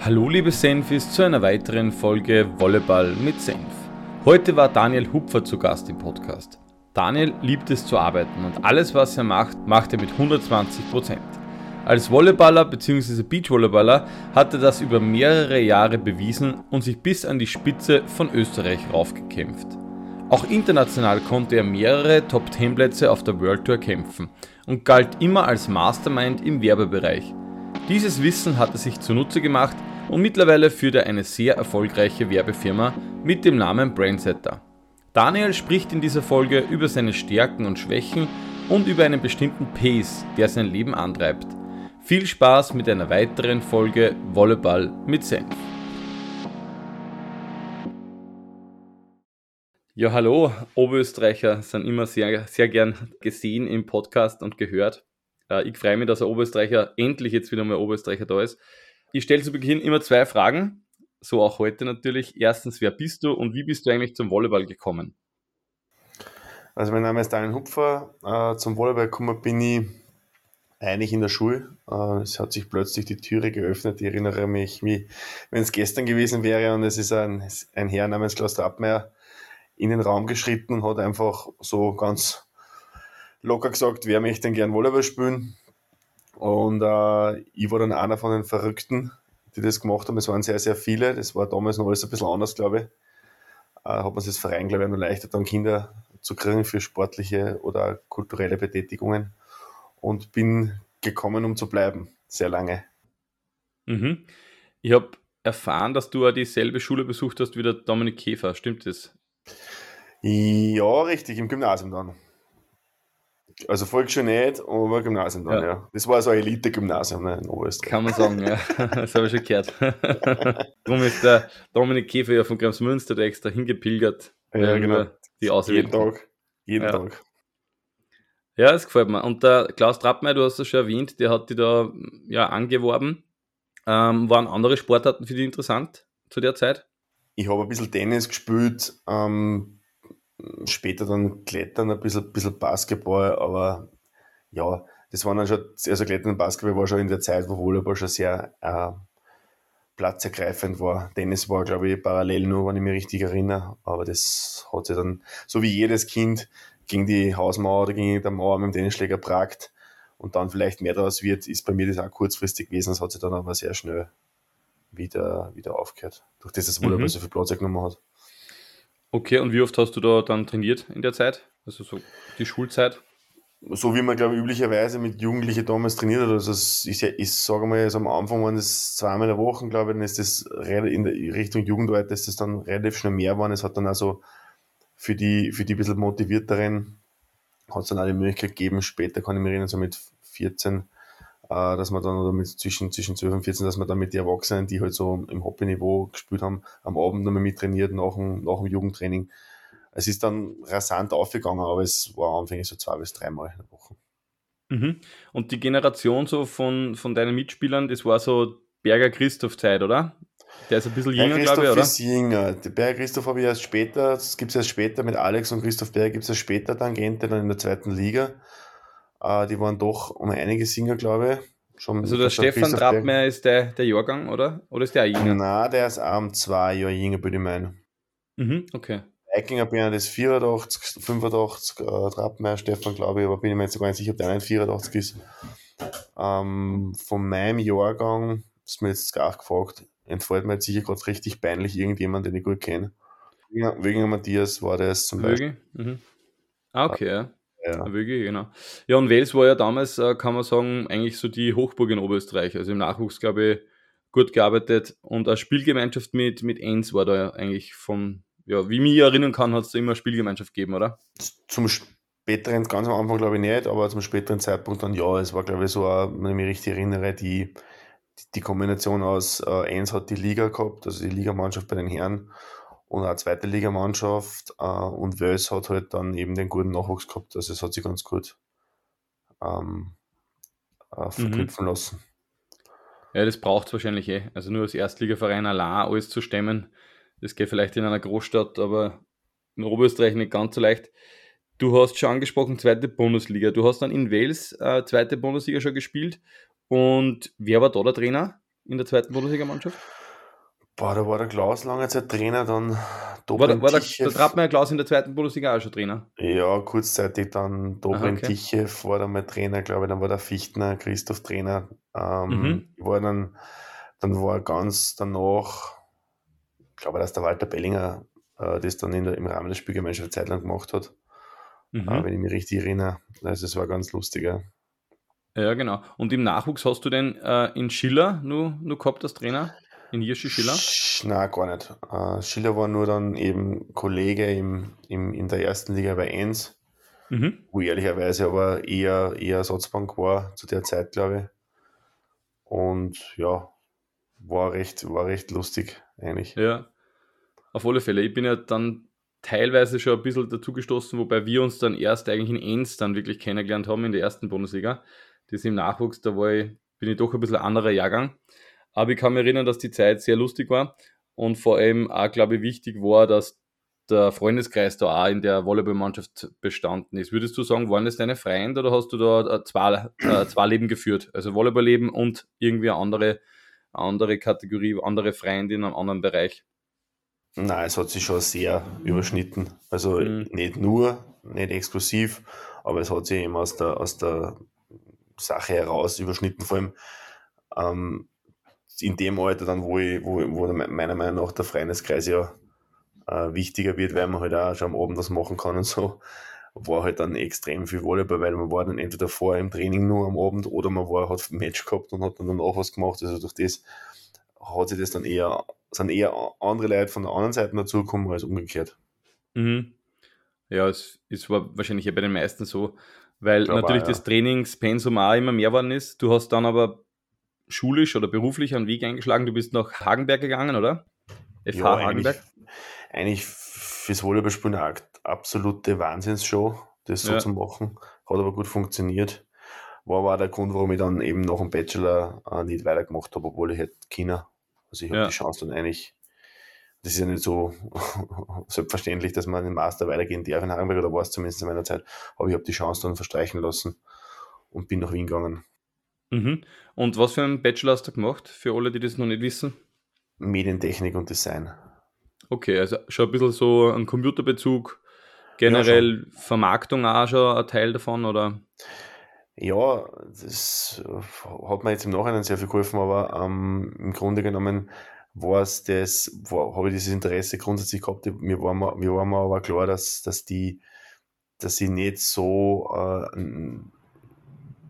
Hallo liebe Senfis zu einer weiteren Folge Volleyball mit Senf. Heute war Daniel Hupfer zu Gast im Podcast. Daniel liebt es zu arbeiten und alles was er macht, macht er mit 120%. Als Volleyballer bzw. Beachvolleyballer hat er das über mehrere Jahre bewiesen und sich bis an die Spitze von Österreich raufgekämpft. Auch international konnte er mehrere Top-10 auf der World Tour kämpfen und galt immer als Mastermind im Werbebereich. Dieses Wissen hat er sich zunutze gemacht und mittlerweile führt er eine sehr erfolgreiche Werbefirma mit dem Namen Brainsetter. Daniel spricht in dieser Folge über seine Stärken und Schwächen und über einen bestimmten Pace, der sein Leben antreibt. Viel Spaß mit einer weiteren Folge Volleyball mit Senf. Ja, hallo, Oberösterreicher sind immer sehr, sehr gern gesehen im Podcast und gehört. Äh, ich freue mich, dass ein Oberösterreicher endlich jetzt wieder mal Oberösterreicher da ist. Ich stelle zu Beginn immer zwei Fragen, so auch heute natürlich. Erstens, wer bist du und wie bist du eigentlich zum Volleyball gekommen? Also mein Name ist Daniel Hupfer. Äh, zum Volleyball gekommen bin ich eigentlich in der Schule. Äh, es hat sich plötzlich die Türe geöffnet. Ich erinnere mich, wie wenn es gestern gewesen wäre und es ist ein, ein Herr namens Klaus Trappmeier in den Raum geschritten und hat einfach so ganz locker gesagt, wer möchte denn gern Volleyball spielen? Und äh, ich war dann einer von den Verrückten, die das gemacht haben. Es waren sehr, sehr viele. Das war damals noch alles ein bisschen anders, glaube ich. Äh, hat man sich das Verein, glaube ich, noch leichter, dann Kinder zu kriegen für sportliche oder kulturelle Betätigungen. Und bin gekommen, um zu bleiben. Sehr lange. Mhm. Ich habe erfahren, dass du auch dieselbe Schule besucht hast wie der Dominik Käfer. Stimmt das? Ja, richtig, im Gymnasium dann. Also Volksschule nicht, aber Gymnasium dann, ja. ja. Das war so ein Elite-Gymnasium ne, in Oberösterreich. Kann man sagen, ja. Das habe ich schon gehört. Darum ist der Dominik Käfer ja von Gramsmünster der extra hingepilgert. Ja, genau. Die Jeden Tag. Jeden ja. Tag. Ja, das gefällt mir. Und der Klaus Trappmeier, du hast es schon erwähnt, der hat die da ja angeworben. Ähm, waren andere Sportarten für dich interessant zu der Zeit? Ich habe ein bisschen Tennis gespielt, ähm, später dann Klettern, ein bisschen, bisschen Basketball, aber ja, das war dann schon, also Klettern und Basketball war schon in der Zeit, wo Volleyball schon sehr äh, platzergreifend war. Tennis war, glaube ich, parallel nur, wenn ich mich richtig erinnere, aber das hat sich dann, so wie jedes Kind, gegen die Hausmauer oder gegen der Mauer mit dem Tennisschläger pragt und dann vielleicht mehr daraus wird, ist bei mir das auch kurzfristig gewesen, das hat sich dann aber sehr schnell wieder, wieder aufgehört, durch das das Volleyball mhm. so viel Platz genommen hat. Okay, und wie oft hast du da dann trainiert in der Zeit? Also so die Schulzeit? So wie man, glaube ich, üblicherweise mit Jugendlichen damals trainiert hat. Also ich, ich sage mal, am Anfang waren es zweimal in der Woche, glaube ich, dann ist das in Richtung Jugendalter ist das dann relativ schnell mehr geworden. Es hat dann also für die, für die ein bisschen motivierteren hat es dann auch die Möglichkeit gegeben, später kann ich mich erinnern, so mit 14, äh, dass man dann, oder mit zwischen, zwischen 12 und 14, dass man dann mit den Erwachsenen, die halt so im Hobbyniveau gespielt haben, am Abend nochmal mit trainiert nach dem, nach dem Jugendtraining. Es ist dann rasant aufgegangen, aber es war anfänglich so zwei bis dreimal in der Woche. Mhm. Und die Generation so von, von deinen Mitspielern, das war so Berger Christoph-Zeit, oder? Der ist ein bisschen jünger, glaube ich, oder? ist jünger. Der Berger Christoph habe ich erst später, das gibt es erst später mit Alex und Christoph Berger, gibt es erst später Tangente, dann in der zweiten Liga. Äh, die waren doch um einige Singer, glaube ich. Schon also der Stefan Trappmeier ist der, der Jahrgang, oder? Oder ist der auch jünger? Nein, der ist auch um zwei Jahre jünger, würde ich meinen. Mhm, okay. Eikinger bin ich 84, 85, äh, Trappmeier, Stefan, glaube ich, aber bin ich mir jetzt gar nicht sicher, ob der 84 ist. Ähm, von meinem Jahrgang, das ist mir jetzt gar gefragt, entfällt mir jetzt sicher gerade richtig peinlich irgendjemand, den ich gut kenne. Wegen Matthias war das zum Beispiel. Mhm. Ah, okay, ja. Ja. Wirklich, genau. Ja, und Wels war ja damals, äh, kann man sagen, eigentlich so die Hochburg in Oberösterreich. Also im Nachwuchs, glaube ich, gut gearbeitet und eine Spielgemeinschaft mit, mit Enns war da eigentlich von, ja, wie ich mich erinnern kann, hat es da immer eine Spielgemeinschaft gegeben, oder? Zum späteren, ganz am Anfang glaube ich nicht, aber zum späteren Zeitpunkt dann ja. Es war, glaube ich, so, wenn ich mich richtig erinnere, die, die Kombination aus äh, hat die Liga gehabt, also die Ligamannschaft bei den Herren und eine zweite Ligamannschaft äh, und Wels hat halt dann eben den guten Nachwuchs gehabt. Also es hat sich ganz gut ähm, äh, mhm. verknüpfen mhm. lassen. Ja, das braucht es wahrscheinlich eh. Also nur als Erstligaverein allein alles zu stemmen, das geht vielleicht in einer Großstadt, aber in Oberösterreich nicht ganz so leicht. Du hast schon angesprochen, zweite Bundesliga. Du hast dann in Wales äh, zweite Bundesliga schon gespielt. Und wer war da der Trainer in der zweiten Bundesliga-Mannschaft? Boah, da war der Klaus lange Zeit Trainer, dann Dobrin war, war der, der Trappmeier Klaus in der zweiten Bundesliga auch schon Trainer? Ja, kurzzeitig dann Dobrin okay. Tichew war dann mal Trainer, glaube ich, dann war der Fichtner, Christoph Trainer. Ähm, mhm. war dann, dann war ganz danach, ich glaube, dass der Walter Bellinger äh, das dann in der, im Rahmen der Spielgemeinschaft Zeit lang gemacht hat. Mhm. Äh, wenn ich mich richtig erinnere. Also es war ganz lustig, ja. Ja, genau. Und im Nachwuchs hast du denn äh, in Schiller nur, nur gehabt als Trainer? In Hirschi Schiller? Nein, gar nicht. Uh, Schiller war nur dann eben Kollege im, im, in der ersten Liga bei 1, mhm. wo ehrlicherweise aber eher, eher Ersatzbank war zu der Zeit, glaube ich. Und ja, war recht, war recht lustig eigentlich. Ja, auf alle Fälle. Ich bin ja dann teilweise schon ein bisschen dazugestoßen, wobei wir uns dann erst eigentlich in Enns dann wirklich kennengelernt haben in der ersten Bundesliga. Das im Nachwuchs, da war ich, bin ich doch ein bisschen anderer Jahrgang. Aber ich kann mich erinnern, dass die Zeit sehr lustig war und vor allem auch, glaube ich, wichtig war, dass der Freundeskreis da auch in der Volleyballmannschaft bestanden ist. Würdest du sagen, waren das deine Freunde oder hast du da äh, zwei, äh, zwei Leben geführt? Also Volleyball-Leben und irgendwie eine andere, andere Kategorie, andere Freunde in einem anderen Bereich? Nein, es hat sich schon sehr überschnitten. Also mhm. nicht nur, nicht exklusiv, aber es hat sich eben aus der, aus der Sache heraus überschnitten. Vor allem ähm, in dem Alter dann, wo, ich, wo, wo meiner Meinung nach der Freundeskreis ja äh, wichtiger wird, weil man halt auch schon am Abend was machen kann und so, war halt dann extrem viel Volleyball, weil man war dann entweder vorher im Training nur am Abend oder man war, hat ein Match gehabt und hat dann danach was gemacht. Also durch das hat sich das dann eher, sind eher andere Leute von der anderen Seite dazugekommen als umgekehrt. Mhm. Ja, es, es war wahrscheinlich ja bei den meisten so, weil natürlich auch, ja. das Trainingspensum auch immer mehr geworden ist. Du hast dann aber schulisch oder beruflich einen Weg eingeschlagen? Du bist nach Hagenberg gegangen, oder? FH ja, Hagenberg? Eigentlich, eigentlich fürs Volleyballspielen eine absolute Wahnsinnsshow, das so ja. zu machen. Hat aber gut funktioniert. War aber auch der Grund, warum ich dann eben nach dem Bachelor äh, nicht weitergemacht habe, obwohl ich hätte China. Also ich habe ja. die Chance dann eigentlich, das ist ja nicht so selbstverständlich, dass man den Master weitergehen darf in Hagenberg, oder war es zumindest in meiner Zeit, aber ich habe die Chance dann verstreichen lassen und bin nach Wien gegangen. Mhm. Und was für einen Bachelor hast du gemacht, für alle, die das noch nicht wissen? Medientechnik und Design. Okay, also schon ein bisschen so ein Computerbezug, generell ja, Vermarktung auch schon ein Teil davon, oder? Ja, das hat mir jetzt im Nachhinein sehr viel geholfen, aber ähm, im Grunde genommen war es das, habe ich dieses Interesse grundsätzlich gehabt. Mir war mir, war mir aber klar, dass, dass die, dass ich nicht so äh,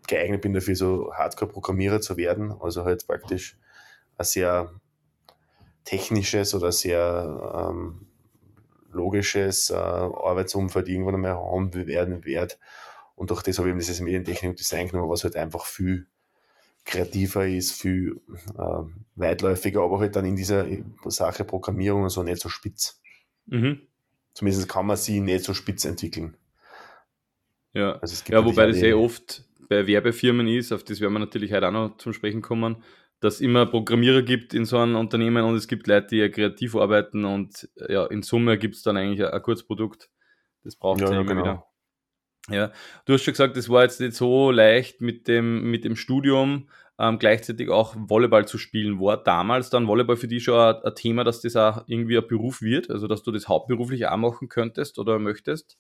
geeignet bin dafür, so Hardcore-Programmierer zu werden. Also halt praktisch ein sehr technisches oder sehr ähm, logisches äh, Arbeitsumfeld irgendwann einmal haben werden wird. Und durch das habe ich eben dieses Medientechnik und Design genommen, was halt einfach viel kreativer ist, viel äh, weitläufiger, aber halt dann in dieser Sache Programmierung und so nicht so spitz. Mhm. Zumindest kann man sie nicht so spitz entwickeln. Ja, also ja wobei das sehr oft bei Werbefirmen ist, auf das werden wir natürlich heute auch noch zum Sprechen kommen, dass es immer Programmierer gibt in so einem Unternehmen und es gibt Leute, die ja kreativ arbeiten und ja, in Summe gibt es dann eigentlich ein, ein Kurzprodukt. Das braucht es ja, ja, immer genau. wieder. Ja, du hast schon gesagt, es war jetzt nicht so leicht mit dem, mit dem Studium ähm, gleichzeitig auch Volleyball zu spielen. War damals dann Volleyball für dich schon ein, ein, Thema, dass das auch irgendwie ein Beruf wird? Also, dass du das hauptberuflich auch machen könntest oder möchtest?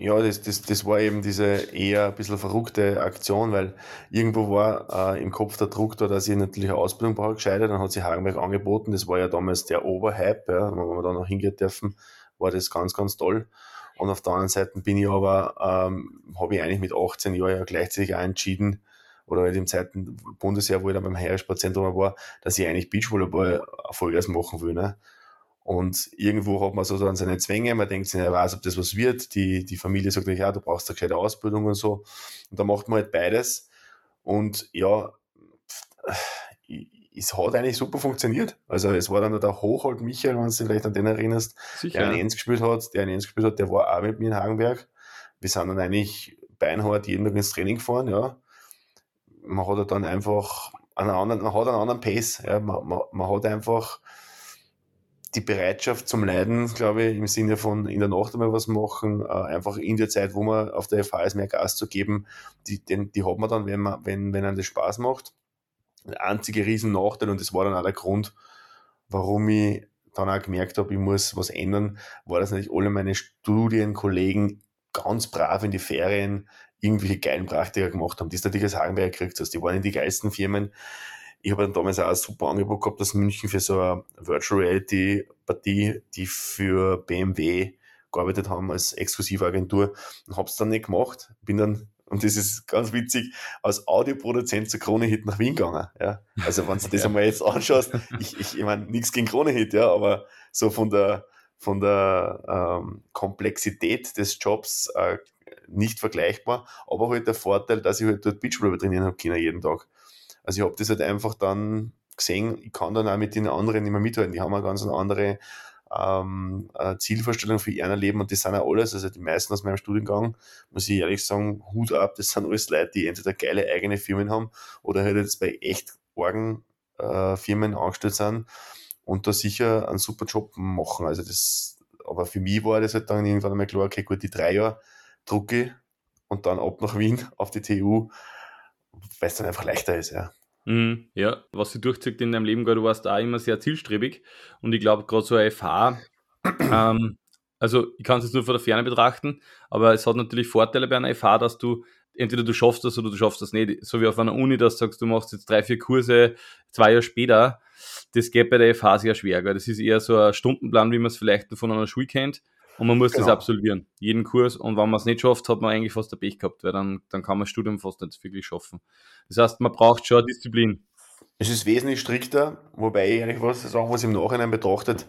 Ja, das, das, das war eben diese eher ein bisschen verrückte Aktion, weil irgendwo war äh, im Kopf der Druck da, dass ich natürlich eine Ausbildung brauche, gescheitert. Dann hat sich Hagenberg angeboten. Das war ja damals der Oberhype, ja. wenn wir da noch hingehen dürfen, war das ganz, ganz toll. Und auf der anderen Seite bin ich aber, ähm, habe ich eigentlich mit 18 Jahren ja gleichzeitig auch entschieden, oder in dem zweiten Bundesjahr, wo ich dann beim Heeressportzentrum war, dass ich eigentlich Beachvolleyball erfolgreich machen will. Ne? Und irgendwo hat man so dann seine Zwänge, man denkt sich, er weiß, ob das was wird. Die, die Familie sagt ja, du brauchst eine gescheite Ausbildung und so. Und da macht man halt beides. Und ja, es hat eigentlich super funktioniert. Also es war dann der Hochhold Michael, wenn du dich vielleicht an den erinnerst, Sicher. der einen Enz gespielt hat, der einen Enz gespielt hat, der war auch mit mir in Hagenberg. Wir sind dann eigentlich beinhart jeden Tag ins Training gefahren, ja. Man hat dann einfach einen anderen, man hat einen anderen Pace, ja. Man, man, man hat einfach die Bereitschaft zum Leiden, glaube ich, im Sinne von in der Nacht einmal was machen, äh, einfach in der Zeit, wo man auf der FH ist, mehr Gas zu geben, die, den, die hat man dann, wenn, man, wenn, wenn einem das Spaß macht. der einzige riesen Nachteil und das war dann auch der Grund, warum ich dann auch gemerkt habe, ich muss was ändern, war, dass natürlich alle meine Studienkollegen ganz brav in die Ferien irgendwelche geilen Praktika gemacht haben, die du natürlich als Hagenberger gekriegt hast. Die waren in die geilsten Firmen. Ich habe dann damals auch ein super Angebot gehabt aus München für so eine Virtual Reality Partie, die für BMW gearbeitet haben als exklusive Agentur und habe es dann nicht gemacht. Bin dann und das ist ganz witzig, als Audioproduzent zu Krone-Hit nach Wien gegangen. Ja. Also wenn du das einmal jetzt anschaust, ich, ich, ich meine, nichts gegen Krone-Hit, ja, aber so von der, von der ähm, Komplexität des Jobs äh, nicht vergleichbar, aber halt der Vorteil, dass ich halt dort Beachvolleyball trainieren habe können jeden Tag. Also ich habe das halt einfach dann gesehen, ich kann dann auch mit den anderen nicht mehr mithalten. Die haben eine ganz andere ähm, Zielvorstellung für ihr Leben und das sind ja alles, also die meisten aus meinem Studiengang, muss ich ehrlich sagen, Hut ab, das sind alles Leute, die entweder geile eigene Firmen haben oder halt jetzt bei echt Orgen äh, Firmen angestellt sind und da sicher einen super Job machen. Also das, aber für mich war das halt dann irgendwann einmal klar, okay, gut, die drei Jahre drucke und dann ab nach Wien auf die TU, weil es dann einfach leichter ist, ja. Mhm, ja, was sie durchzieht in deinem Leben, du warst da immer sehr zielstrebig und ich glaube, gerade so ein FH, ähm, also ich kann es jetzt nur von der Ferne betrachten, aber es hat natürlich Vorteile bei einer FH, dass du entweder du schaffst das oder du schaffst das nicht. So wie auf einer Uni, dass du sagst, du machst jetzt drei, vier Kurse zwei Jahre später, das geht bei der FH sehr schwer. Gell? Das ist eher so ein Stundenplan, wie man es vielleicht von einer Schule kennt und man muss genau. das absolvieren, jeden Kurs. Und wenn man es nicht schafft, hat man eigentlich fast ein Pech gehabt, weil dann, dann kann man das Studium fast nicht wirklich schaffen. Das heißt, man braucht schon Disziplin. Es ist wesentlich strikter, wobei ich eigentlich was sagen, was im Nachhinein betrachtet,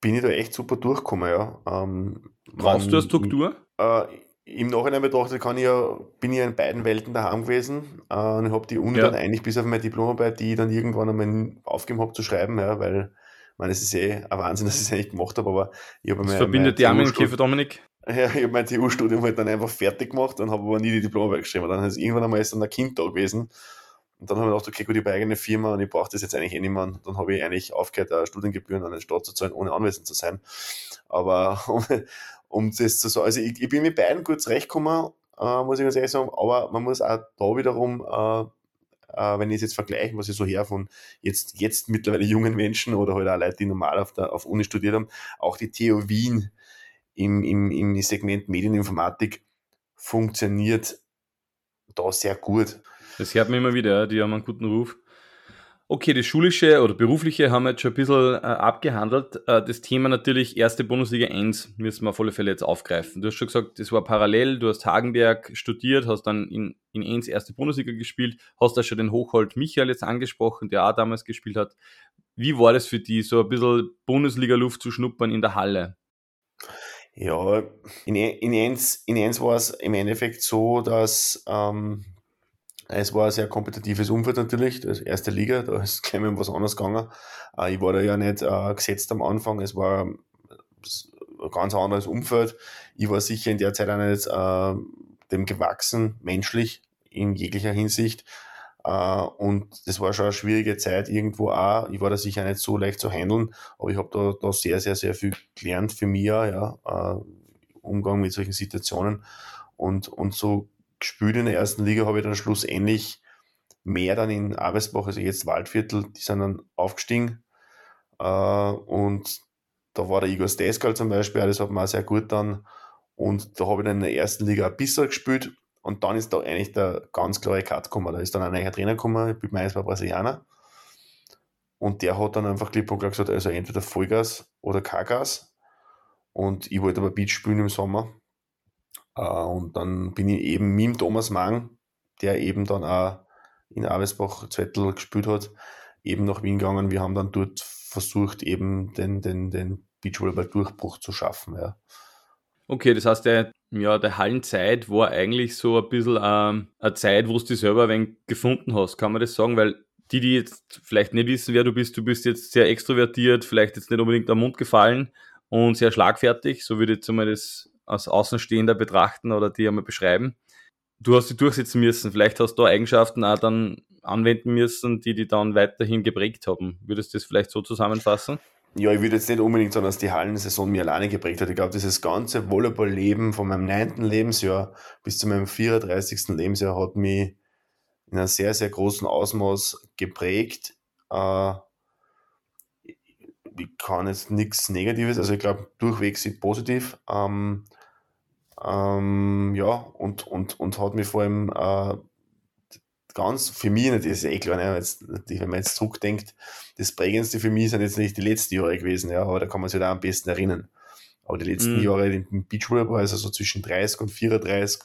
bin ich da echt super durchgekommen, ja. Ähm, Brauchst du eine Struktur? Äh, Im Nachhinein betrachtet kann ich ja, bin ich ja in beiden Welten daheim gewesen äh, und habe die Uni ja. dann eigentlich bis auf meine Diplomarbeit, die ich dann irgendwann einmal aufgegeben habe zu schreiben, ja, weil ich meine, es ist eh ein Wahnsinn, dass ich es eigentlich gemacht habe, aber ich habe Das verbindet die Arme Käfer Dominik. Ja, ich habe mein TU-Studium halt dann einfach fertig gemacht und habe aber nie die Diplomarbeit geschrieben. Dann ist irgendwann einmal dann ein Kind da gewesen. Und dann habe ich gedacht, okay, gut, ich habe eine eigene Firma und ich brauche das jetzt eigentlich eh nicht mehr. Dann habe ich eigentlich aufgehört, Studiengebühren an den Staat zu zahlen, ohne anwesend zu sein. Aber um, um das zu sagen, also ich, ich bin mit beiden gut zurechtgekommen, äh, muss ich ganz ehrlich sagen, aber man muss auch da wiederum äh, äh, wenn ich es jetzt vergleiche, was ich so her von jetzt, jetzt mittlerweile jungen Menschen oder halt auch Leute, die normal auf der auf Uni studiert haben, auch die TU Wien im, im, im Segment Medieninformatik funktioniert da sehr gut. Das hört man immer wieder, die haben einen guten Ruf. Okay, das schulische oder berufliche haben wir jetzt schon ein bisschen äh, abgehandelt. Äh, das Thema natürlich erste Bundesliga 1 müssen wir auf alle Fälle jetzt aufgreifen. Du hast schon gesagt, das war parallel, du hast Hagenberg studiert, hast dann in, in 1 erste Bundesliga gespielt, hast da schon den Hochhold Michael jetzt angesprochen, der auch damals gespielt hat. Wie war das für dich, so ein bisschen Bundesliga-Luft zu schnuppern in der Halle? Ja, in, in, 1, in 1 war es im Endeffekt so, dass ähm, es war ein sehr kompetitives Umfeld natürlich, das erste Liga, da ist mal was anderes gegangen. Äh, ich war da ja nicht äh, gesetzt am Anfang, es war ein ganz anderes Umfeld. Ich war sicher in der Zeit auch nicht äh, dem gewachsen, menschlich, in jeglicher Hinsicht. und das war schon eine schwierige Zeit irgendwo auch. Ich war da sicher nicht so leicht zu handeln, aber ich habe da, da sehr, sehr, sehr viel gelernt für mich, ja, Umgang mit solchen Situationen. Und, und so gespielt in der ersten Liga, habe ich dann schlussendlich mehr dann in Arbeitsbach, also jetzt Waldviertel, die sind dann aufgestiegen. Äh, und da war der Igor Steskal zum Beispiel, das hat mir auch sehr gut dann. Und da habe ich dann in der ersten Liga ein bisschen gespielt. Und dann ist da eigentlich der ganz klare Cut gekommen. Da ist dann ein neuer Trainer gekommen, ich bin meines war Brasilianer. Und der hat dann einfach klipp und klar gesagt, also entweder Vollgas oder kein Gas. Und ich wollte aber Beach spielen im Sommer. Äh, und dann bin ich eben mit Thomas Mang, der eben dann auch in Avesbach Zettel gespielt hat, eben nach Wien gegangen. Wir haben dann dort versucht, eben den, den, den Beachvolleyball-Durchbruch zu schaffen. Ja. Okay, das heißt, der, ja, der Hallenzeit war eigentlich so ein bisschen ähm, eine Zeit, wo du dich selber ein wenig gefunden hast. Kann man das sagen? Weil die, die jetzt vielleicht nicht wissen, wer du bist, du bist jetzt sehr extrovertiert, vielleicht jetzt nicht unbedingt am Mund gefallen und sehr schlagfertig, so würde ich jetzt einmal das als Außenstehender betrachten oder die einmal beschreiben. Du hast sie durchsetzen müssen. Vielleicht hast du Eigenschaften auch dann anwenden müssen, die die dann weiterhin geprägt haben. Würdest du das vielleicht so zusammenfassen? Ja, ich würde jetzt nicht unbedingt sagen, dass die Hallensaison mir alleine geprägt hat. Ich glaube, dieses ganze Volleyball-Leben von meinem neunten Lebensjahr bis zu meinem 34. Lebensjahr hat mich in einem sehr, sehr großen Ausmaß geprägt. Äh, ich kann jetzt nichts Negatives, also ich glaube durchwegs positiv. Ähm, ähm, ja, und, und, und hat mir vor allem äh, ganz für mich, das ist eh klar, ne, jetzt, wenn man jetzt zurückdenkt, das Prägendste für mich sind jetzt nicht die letzten Jahre gewesen, ja, aber da kann man sich da am besten erinnern. Aber die letzten mhm. Jahre im Beachvolleyball, also so zwischen 30 und 34,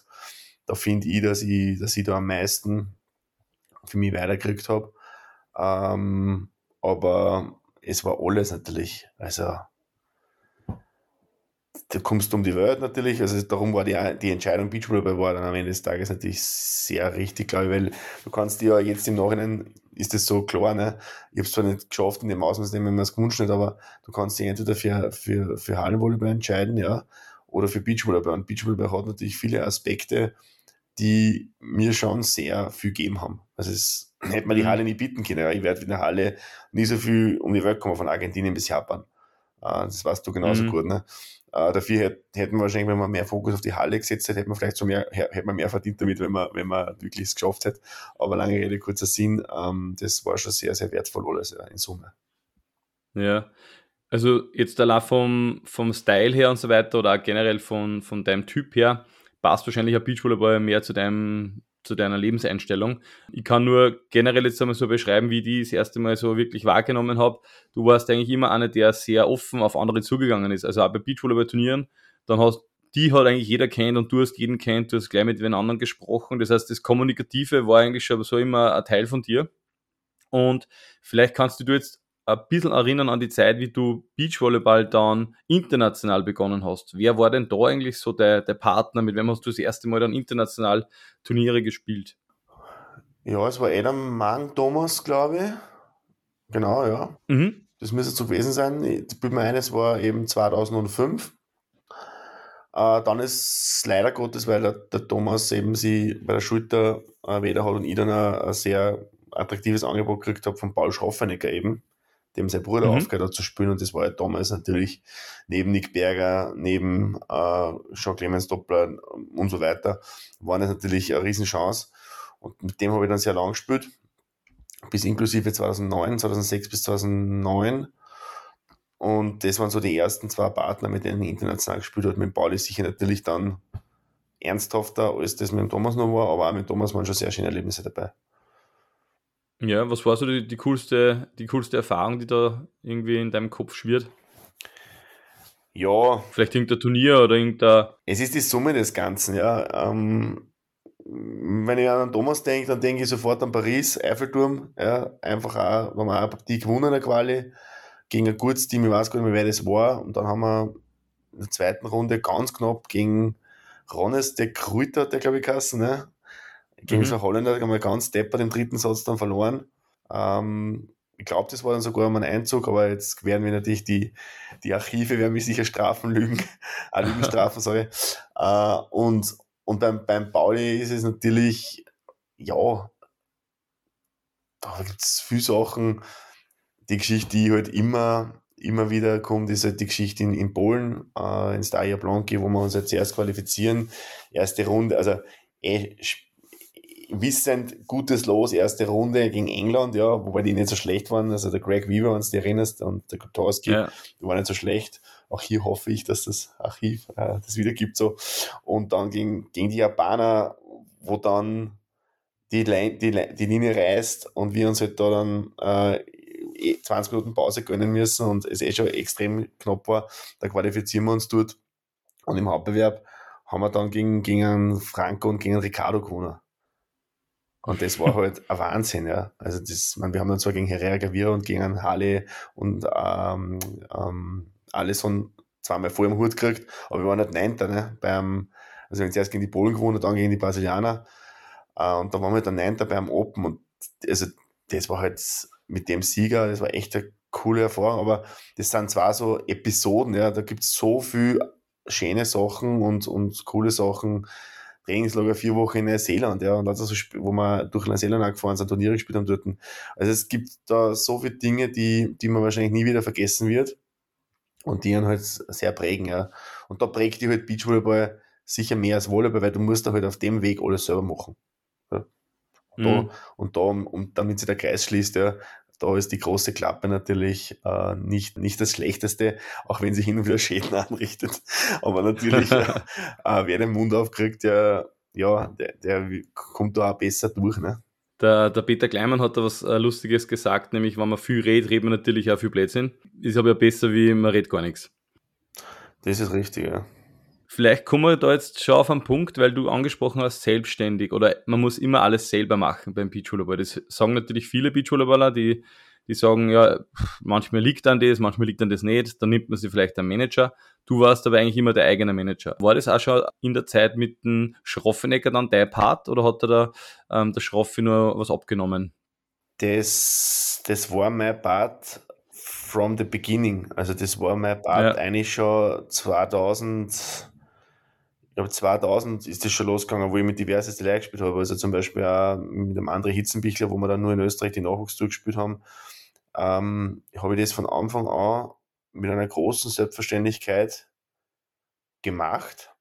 da finde ich, dass ich, dass ich da am meisten für mich weitergekriegt habe. Ähm, aber es war alles natürlich, also da kommst du um die Welt natürlich. Also darum war die, die Entscheidung Beachvolleyball war dann am Ende des Tages natürlich sehr richtig, glaube ich, weil du kannst dir ja jetzt im Nachhinein ist das so klar, ne? Ich habe es zwar nicht geschafft in dem Ausmaß, in dem man es gewünscht hat, aber du kannst dich entweder für, für, für Hallenvolleyball entscheiden, ja, oder für Beachvolleyball. Und Beachvolleyball hat natürlich viele Aspekte, die mir schon sehr viel gegeben haben. Also es hätte man die mhm. Halle nie bieten können. Ich werde in der Halle nie so viel um die Welt kommen von Argentinien bis Japan. Uh, das weißt du genauso mhm. gut. Ne? Uh, dafür hätten wir wahrscheinlich, wenn man mehr Fokus auf die Halle gesetzt hätte, hätte man vielleicht so mehr, hätte man mehr verdient damit, wenn man, wenn man wirklich es geschafft hätte. Aber lange Rede, kurzer Sinn, ähm, das war schon sehr, sehr wertvoll alles in Summe. Ja, also jetzt allein vom, vom Style her und so weiter oder auch generell von, von deinem Typ her, passt wahrscheinlich ein Beachvolleyball mehr zu deinem zu deiner Lebenseinstellung. Ich kann nur generell jetzt einmal so beschreiben, wie ich das erste Mal so wirklich wahrgenommen habe. Du warst eigentlich immer einer, der sehr offen auf andere zugegangen ist. Also auch bei Beachvolleyball-Turnieren, dann hast die hat eigentlich jeder kennt und du hast jeden kennt, du hast gleich mit den anderen gesprochen. Das heißt, das Kommunikative war eigentlich schon so immer ein Teil von dir. Und vielleicht kannst du jetzt ein bisschen erinnern an die Zeit, wie du Beachvolleyball dann international begonnen hast. Wer war denn da eigentlich so der, der Partner? Mit wem hast du das erste Mal dann international Turniere gespielt? Ja, es war Adam Mang Thomas, glaube ich. Genau, ja. Mhm. Das müsste so gewesen sein. Ich bin mir ein, es war eben 2005. Äh, dann ist es leider Gottes, weil der, der, Thomas eben sie bei der Schulter äh, weder hat und ich dann ein, ein sehr attraktives Angebot gekriegt habe von Paul Schraffenecker eben dem sein Bruder mhm. aufgehört hat zu spielen. Und das war ja damals natürlich neben Nick Berger, neben äh, Jean Clemens Doppler und so weiter, war das natürlich eine Riesenchance. Und mit dem habe ich dann sehr lang gespielt, bis inklusive 2009, 2006 bis 2009. Und das waren so die ersten zwei Partner, mit denen ich international gespielt habe. Mit Pauli sicher natürlich dann ernsthafter, als das mit dem Thomas noch war, aber auch mit Thomas waren schon sehr schöne Erlebnisse dabei. Ja, was war so die, die, coolste, die coolste Erfahrung, die da irgendwie in deinem Kopf schwirrt? Ja. Vielleicht irgendein Turnier oder irgendein. Es ist die Summe des Ganzen, ja. Ähm, wenn ich an Thomas denke, dann denke ich sofort an Paris, Eiffelturm, ja. Einfach auch, wenn wir auch eine Partie gewonnen in der Quali, gegen ein gutes Team, ich weiß gar nicht mehr, wer das war. Und dann haben wir in der zweiten Runde ganz knapp gegen Ronnes de Kruiter, der glaube ich Kassen, ne? Gegen mhm. so Holländer haben wir ganz deppert den dritten Satz dann verloren. Ähm, ich glaube, das war dann sogar mein Einzug, aber jetzt werden wir natürlich die, die Archive, werden mich sicher strafen, lügen, auch Lügen strafen, sorry. Äh, und und beim, beim Pauli ist es natürlich, ja, da gibt es viele Sachen. Die Geschichte, die halt immer, immer wieder kommt, ist halt die Geschichte in, in Polen, äh, in Staja Blanki, wo wir uns jetzt erst qualifizieren. Erste Runde, also eh, wissend gutes Los, erste Runde gegen England, ja, wobei die nicht so schlecht waren. Also der Greg Weaver, wenn du dich erinnerst, und der Kotorski, ja. die waren nicht so schlecht. Auch hier hoffe ich, dass das Archiv äh, das wieder gibt so. Und dann gegen, gegen die Japaner, wo dann die, Line, die, die Linie reißt und wir uns halt da dann äh, 20 eh Minuten Pause gönnen müssen und es eh schon extrem knapp war, da qualifizieren wir uns dort. Und im Hauptbewerb haben wir dann gegen, gegen Franco und gegen Ricardo gewonnen. Und das war halt ein Wahnsinn, ja. Also das, man, wir haben dann zwar gegen Herrera Gavira und gegen Halle und ähm, ähm, alles von zweimal vor im Hut gekriegt, aber wir waren halt Neunter, ne? Beim, also wir haben zuerst gegen die Polen gewonnen dann gegen die Brasilianer. Äh, und da waren wir dann Neunter beim Open und also das war halt mit dem Sieger, das war echt eine coole Erfahrung, aber das sind zwar so Episoden, ja, da gibt es so viel schöne Sachen und, und coole Sachen, Trainingslager vier Wochen in Neuseeland, ja, und also, wo wir durch Neuseeland auch gefahren sind, Turniere gespielt haben dort. Also es gibt da so viele Dinge, die, die man wahrscheinlich nie wieder vergessen wird und die einen halt sehr prägen, ja. Und da prägt die halt Beachvolleyball sicher mehr als Volleyball, weil du musst da halt auf dem Weg alles selber machen. Ja. mhm. da, und da, und damit sich der Kreis schließt, ja, da ist die große Klappe natürlich äh, nicht, nicht das Schlechteste, auch wenn sie hin und wieder Schäden anrichtet. Aber natürlich, äh, wer den Mund aufkriegt, ja, ja der, der kommt da auch besser durch. Ne? Der, der Peter Kleimann hat da was äh, Lustiges gesagt, nämlich wenn man viel redet, redet man natürlich auch viel Blödsinn. Ist aber ja besser, wie man redet gar nichts. Das ist richtig, ja. Vielleicht kommen wir da jetzt schon auf einen Punkt, weil du angesprochen hast, selbstständig oder man muss immer alles selber machen beim Beachvolleyball. Das sagen natürlich viele Beachvolleyballer, die, die sagen, ja, manchmal liegt an das, manchmal liegt an das nicht, dann nimmt man sich vielleicht einen Manager. Du warst aber eigentlich immer der eigene Manager. War das auch schon in der Zeit mit dem Schroffenecker dann dein Part oder hat da ähm, der Schroffe nur was abgenommen? Das, das war mein Part from the beginning. Also das war mein Part ja. eigentlich schon 2000, ich glaube 2000 ist das schon losgegangen, wo ich mit diversen Leuten gespielt habe. Also zum Beispiel auch mit einem anderen Hitzenbichler, wo wir dann nur in Österreich die Nachwuchstour gespielt haben, ähm, habe ich das von Anfang an mit einer großen Selbstverständlichkeit gemacht.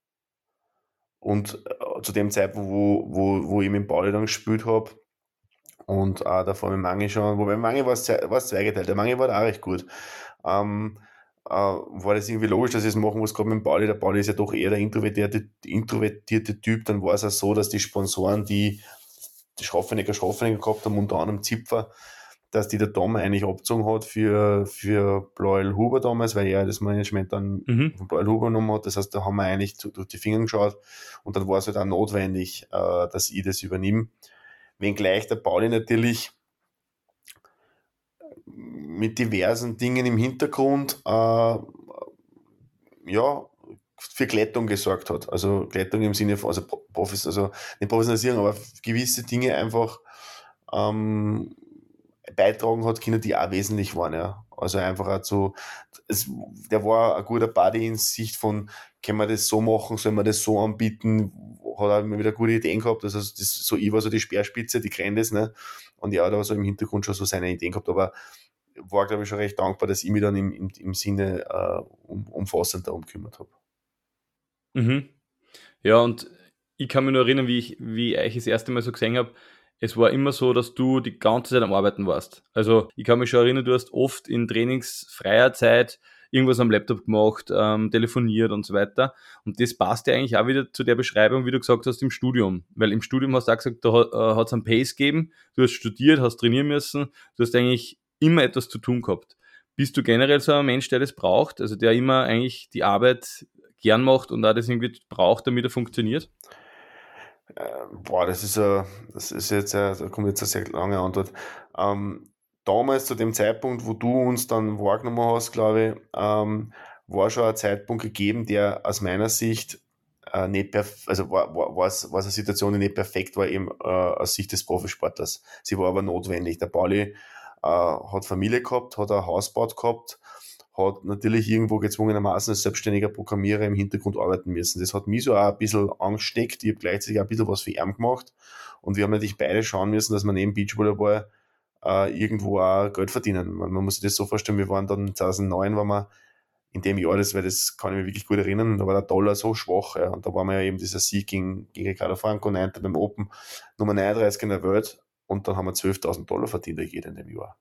Und äh, zu dem Zeitpunkt, wo, wo, wo ich mit Pauli dann gespielt habe, und äh, davor mit Mangi schon, wobei Mangi war es zweigeteilt. Der Mangi war auch recht gut. Ähm, äh, war das irgendwie logisch, dass ich es machen muss, gerade mit dem Pauli. Der Pauli ist ja doch eher der introvertierte, introvertierte Typ. Dann war es auch so, dass die Sponsoren, die die Schraffenecker Schraffenecker gehabt haben, unter anderem Zipfer, dass die der Tom eigentlich abgezogen hat für, für Bloel Huber damals, weil er das Management dann mhm. von Bloel Huber genommen hat. Das heißt, da haben wir eigentlich zu, durch die Finger geschaut und dann war es halt auch notwendig, äh, dass ich das übernehme wenngleich der Pauli natürlich mit diversen Dingen im Hintergrund äh, ja, für Glättung gesorgt hat. Also Glättung im Sinne von, also, Profis, also nicht Professionalisierung, aber gewisse Dinge einfach ähm, beitragen hat Kinder, die auch wesentlich waren. Ja. Also einfach auch so, es, der war ein guter Buddy in Sicht von, können wir das so machen, sollen wir das so anbieten, hat er immer wieder gute Ideen gehabt, also das, so ich war so die Speerspitze, die Grendes, ne, und ja, da hat so im Hintergrund schon so seine Ideen gehabt, aber war, glaube ich, schon recht dankbar, dass ich mich dann im, im, im Sinne äh, um, umfassend darum gekümmert habe. Mhm. Ja, und ich kann mich nur erinnern, wie ich, wie ich das erste Mal so gesehen habe, es war immer so, dass du die ganze Zeit am Arbeiten warst. Also ich kann mich schon erinnern, du hast oft in trainingsfreier Zeit irgendwas am Laptop gemacht, ähm, telefoniert und so weiter. Und das passt ja eigentlich auch wieder zu der Beschreibung, wie du gesagt hast, im Studium. Weil im Studium hast du auch gesagt, da äh, hat es einen Pace gegeben, du hast studiert, hast trainieren müssen, du hast eigentlich immer etwas zu tun gehabt. Bist du generell so ein Mensch, der das braucht, also der immer eigentlich die Arbeit gern macht und auch das irgendwie braucht, damit er funktioniert? Äh, boah, das ist, a, das ist jetzt, a, da kommt jetzt eine sehr lange Antwort. Ähm, damals zu dem Zeitpunkt, wo du uns dann wahrgenommen hast, glaube ich, ähm, war schon ein Zeitpunkt gegeben, der aus meiner Sicht äh, nicht perf also war, war, war, es, war es eine Situation, die nicht perfekt war, eben äh, aus Sicht des Profisportlers. Sie war aber notwendig. Der Pauli äh, hat Familie gehabt, hat ein Haus gebaut gehabt, hat natürlich irgendwo gezwungenermaßen als selbstständiger Programmierer im Hintergrund arbeiten müssen. Das hat mich so auch ein bisschen angesteckt. Ich habe gleichzeitig auch ein bisschen was für ihn gemacht. Und wir haben natürlich beide schauen müssen, dass wir neben Beachvolleyball äh, irgendwo auch Geld verdienen. Man, man, muss sich das so vorstellen, wir waren dann 2009, waren wir in dem Jahr, das, weil das kann ich mich wirklich gut erinnern, da war der Dollar so schwach. Ja, und da war wir ja eben dieser Sieg gegen, gegen Ricardo Franco, 9. beim Open, Nummer 39 in der Welt. Und dann haben wir 12.000 Dollar verdient jeder in dem Jahr.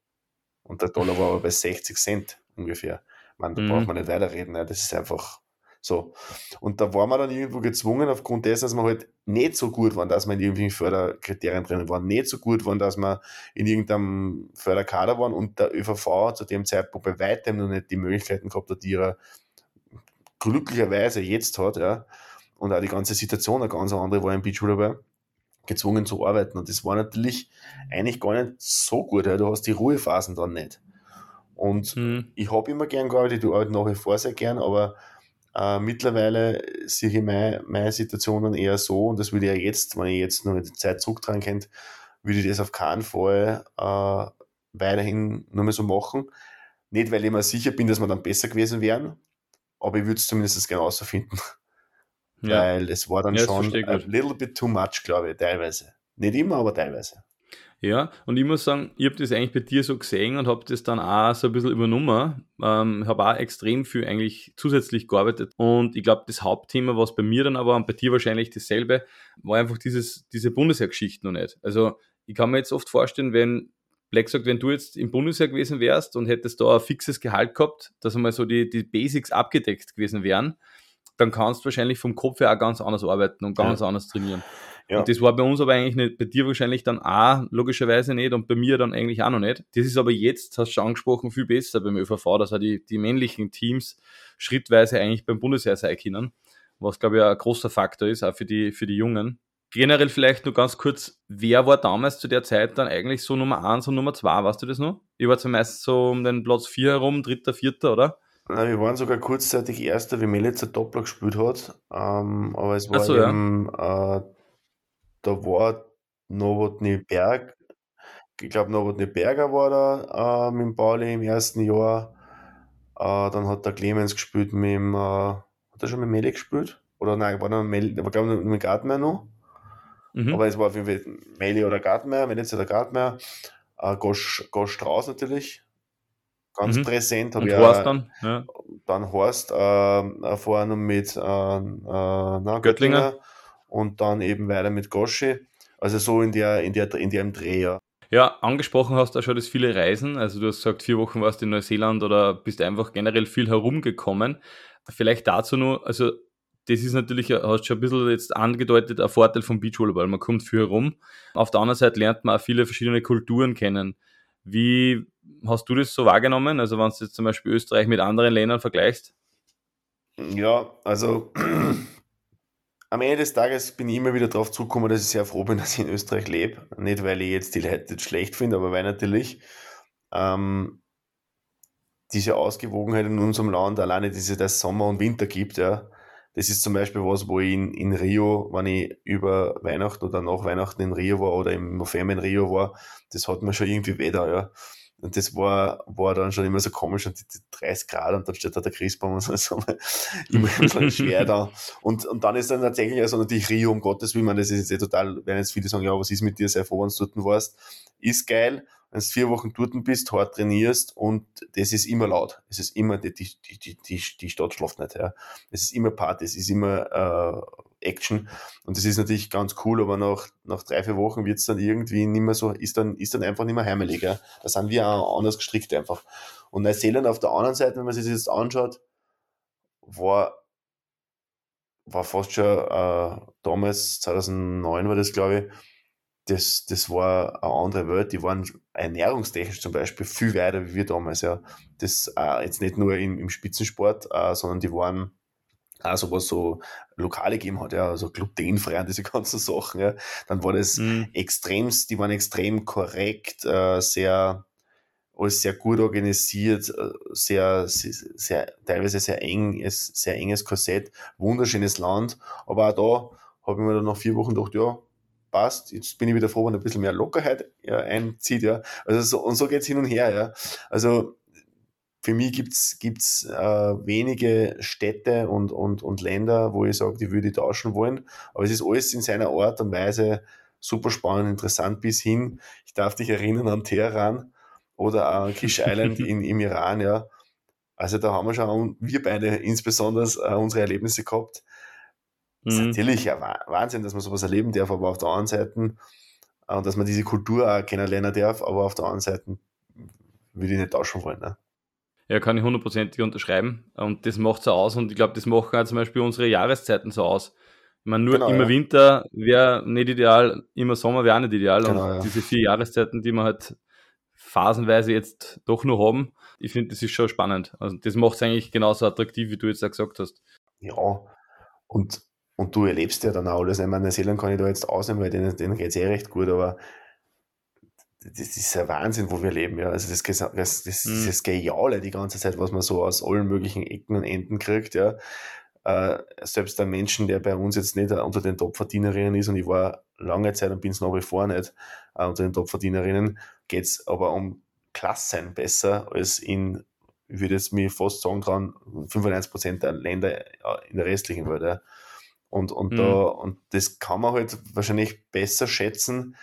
Und der Dollar war aber bei 60 Cent ungefähr. Man, da mhm. braucht man nicht weiterreden. Ne? Das ist einfach so. Und da war man dann irgendwo gezwungen, aufgrund dessen, dass wir halt nicht so gut waren, dass wir in irgendwelchen Förderkriterien drin waren, nicht so gut waren, dass wir in irgendeinem Förderkader waren und der ÖVV zu dem Zeitpunkt bei weitem noch nicht die Möglichkeiten gehabt hat, die er glücklicherweise jetzt hat, ja. Und auch die ganze Situation eine ganz andere war im Beachvolleyball gezwungen zu arbeiten. Und das war natürlich eigentlich gar nicht so gut. Ja. Du hast die Ruhephasen dann nicht. Und mhm. ich habe immer gern gearbeitet, ich arbeite nach wie vor sehr gern, aber äh, mittlerweile sehe ich meine, meine Situation dann eher so, und das würde ich ja jetzt, wenn ich jetzt noch die Zeit zurücktragen könnte, würde ich das auf keinen Fall äh, weiterhin nur mehr so machen. Nicht, weil ich mir sicher bin, dass wir dann besser gewesen wären, aber ich würde es zumindest genauso finden. Ja. Weil es war dann ja, schon a little bit too much, glaube ich, teilweise. Nicht immer, aber teilweise. Ja, und ich muss sagen, ich habe das eigentlich bei dir so gesehen und habe das dann auch so ein bisschen übernommen. Ähm, habe auch extrem viel eigentlich zusätzlich gearbeitet. Und ich glaube, das Hauptthema, was bei mir dann aber und bei dir wahrscheinlich dasselbe, war einfach dieses, diese Bundesheergeschichte noch nicht. Also ich kann mir jetzt oft vorstellen, wenn Black sagt, wenn du jetzt im Bundesheer gewesen wärst und hättest da ein fixes Gehalt gehabt, dass einmal so die, die Basics abgedeckt gewesen wären, dann kannst du wahrscheinlich vom Kopf her auch ganz anders arbeiten und ganz ja. anders trainieren. Ja. Und das war bei uns aber eigentlich nicht, bei dir wahrscheinlich dann auch logischerweise nicht und bei mir dann eigentlich auch noch nicht. Das ist aber jetzt, hast du schon angesprochen, viel besser beim ÖVV, dass auch die, die männlichen Teams schrittweise eigentlich beim Bundesheer sein können, was glaube ich ein großer Faktor ist, auch für die, für die Jungen. Generell vielleicht nur ganz kurz, wer war damals zu der Zeit dann eigentlich so Nummer 1 und Nummer 2, weißt du das noch? Ich war zumeist so um den Platz 4 herum, dritter, vierter, oder? Wir waren sogar kurzzeitig Erster, wie Melitzer Doppler gespielt hat. Ähm, aber es war so, eben, ja. äh, da war Novotny Berg, ich glaube Novotny Berger war da äh, mit dem Pauli im ersten Jahr. Äh, dann hat der Clemens gespielt mit dem, äh, hat er schon mit Meli gespielt? Oder nein, war noch Meli, aber glaube mit Gartmeier noch. Mhm. Aber es war auf jeden Fall Meli oder Gartmeier, wenn jetzt der Gartmeier. Äh, Gosch, Gosch Strauß natürlich, ganz mhm. präsent. Und Horst dann? Ja. Dann Horst äh, vorher noch mit äh, äh, na, Göttlinger. Göttlinger und dann eben weiter mit Gosche. Also so in der, in der, in dem Dreh, ja. Ja, angesprochen hast du auch schon das viele Reisen. Also du hast gesagt, vier Wochen warst du in Neuseeland oder bist einfach generell viel herumgekommen. Vielleicht dazu nur, also das ist natürlich, hast du schon ein bisschen jetzt angedeutet, ein Vorteil vom Beachvolleyball. Man kommt viel herum. Auf der anderen Seite lernt man auch viele verschiedene Kulturen kennen. Wie hast du das so wahrgenommen? Also wenn du jetzt zum Beispiel Österreich mit anderen Ländern vergleichst? Ja, also am Ende des Tages bin ich immer wieder darauf zugekommen, dass ich sehr froh bin, dass ich in Österreich lebe. Nicht, weil ich jetzt die Leute schlecht finde, aber weil natürlich ähm, diese Ausgewogenheit in unserem Land, alleine diese, dass es Sommer und Winter gibt, ja, das ist zum Beispiel was, wo ich in, in Rio, wenn ich über Weihnachten oder nach Weihnachten in Rio war oder im November in Rio war, das hat mir schon irgendwie weder, ja. Und das war, war dann schon immer so komisch und die, die 30 Grad und dann steht da der Christbaum und so, so immer so schwer da. Und, und dann ist dann tatsächlich also natürlich Rio, um Gottes Willen, das ist jetzt eh total, werden jetzt viele sagen, ja, was ist mit dir, sei froh, wenn du dort warst. Ist geil, wenn du vier Wochen dort bist, hart trainierst und das ist immer laut. Es ist immer, die, die, die, die, die Stadt schläft nicht, ja. Es ist immer Party, es ist immer, äh, Action. Und das ist natürlich ganz cool, aber nach, nach drei, vier Wochen wird es dann irgendwie nicht mehr so, ist dann, ist dann einfach nicht mehr heimelig. Ja. Da sind wir auch anders gestrickt einfach. Und Neuseeland auf der anderen Seite, wenn man sich das jetzt anschaut, war, war fast schon äh, damals, 2009 war das, glaube ich, das, das war eine andere Welt. Die waren ernährungstechnisch zum Beispiel viel weiter wie wir damals. Ja. Das äh, jetzt nicht nur im, im Spitzensport, äh, sondern die waren also was so Lokale gegeben hat, ja, also glutenfrei und diese ganzen Sachen, ja, dann war das mhm. extrem, die waren extrem korrekt, äh, sehr, alles sehr gut organisiert, äh, sehr, sehr, sehr, teilweise sehr eng, sehr enges Korsett, wunderschönes Land, aber auch da habe ich mir dann nach vier Wochen gedacht, ja, passt, jetzt bin ich wieder froh, wenn ein bisschen mehr Lockerheit ja, einzieht, ja, also so, und so geht's hin und her, ja, also für mich gibt's gibt's äh, wenige Städte und, und, und Länder, wo ich sage, die würde ich tauschen wollen. Aber es ist alles in seiner Art und Weise super spannend, interessant bis hin. Ich darf dich erinnern an Teheran oder an Kish Island in, im Iran, ja. Also da haben wir schon, wir beide insbesondere äh, unsere Erlebnisse gehabt. Mhm. ist natürlich ein Wahnsinn, dass man sowas erleben darf, aber auf der anderen Seite, äh, dass man diese Kultur auch kennenlernen darf, aber auf der anderen Seite würde ich nicht tauschen wollen. Ne? Ja, kann ich hundertprozentig unterschreiben. Und das macht so aus. Und ich glaube, das machen auch zum Beispiel unsere Jahreszeiten so aus. Ich meine, nur genau, immer ja. Winter wäre nicht ideal, immer Sommer wäre auch nicht ideal. Genau, und ja. diese vier Jahreszeiten, die wir halt phasenweise jetzt doch nur haben, ich finde, das ist schon spannend. Also das macht es eigentlich genauso attraktiv, wie du jetzt auch gesagt hast. Ja, und, und du erlebst ja dann auch alles. Ich meine, Neuseeland kann ich da jetzt ausnehmen, weil denen, denen geht es eh recht gut, aber das ist ein Wahnsinn, wo wir leben, ja. Also das, das, das, das, mhm. das Geniale die ganze Zeit, was man so aus allen möglichen Ecken und Enden kriegt, ja. Äh, selbst ein Menschen, der bei uns jetzt nicht unter den Top-Verdienerinnen ist, und ich war lange Zeit und bin es nach wie vor nicht äh, unter den Top-Verdienerinnen, geht es aber um Klassen besser als in, ich würde jetzt mir fast sagen dran, 95% der Länder äh, in der restlichen Welt. Ja. Und, und, mhm. da, und das kann man halt wahrscheinlich besser schätzen,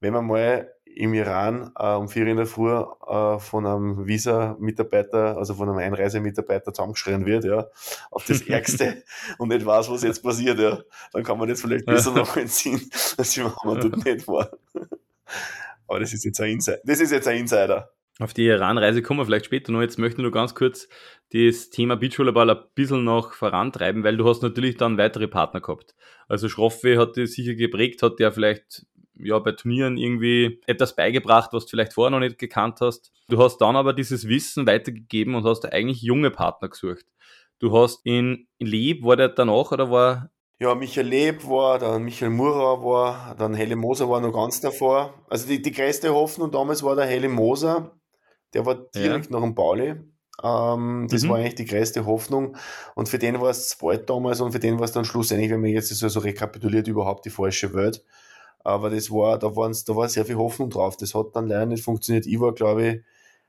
wenn man mal im Iran äh, um vier in der Früh äh, von einem Visa-Mitarbeiter, also von einem Einreisemitarbeiter zusammengeschrien wird, ja, auf das Ärgste und nicht weiß, was jetzt passiert, ja, dann kann man das vielleicht besser nachvollziehen, als wenn man dort nicht war. Aber das ist jetzt ein Insider. Das ist jetzt ein Insider. Auf die Iran-Reise kommen wir vielleicht später noch. Jetzt möchte ich nur ganz kurz das Thema Beachvolleyball ein bisschen noch vorantreiben, weil du hast natürlich dann weitere Partner gehabt. Also Schroffe hat dir sicher geprägt, hat dir vielleicht ja, bei Turnieren irgendwie etwas beigebracht, was du vielleicht vorher noch nicht gekannt hast. Du hast dann aber dieses Wissen weitergegeben und hast eigentlich junge Partner gesucht. Du hast in Leb, war der danach oder war ja, Michael Leb war, dann Michael Murau war, dann Helle Moser war noch ganz davor. Also die, die größte Hoffnung damals war der Helle Moser, der war direkt ja. nach dem Pauli. Ähm, das mhm. war eigentlich die größte Hoffnung. Und für den war es bald damals und für den war es dann schlussendlich, wenn man jetzt so, so rekapituliert, überhaupt die falsche Welt. Aber das war, da, waren's, da war sehr viel Hoffnung drauf. Das hat dann leider nicht funktioniert. Ich war, glaube ich,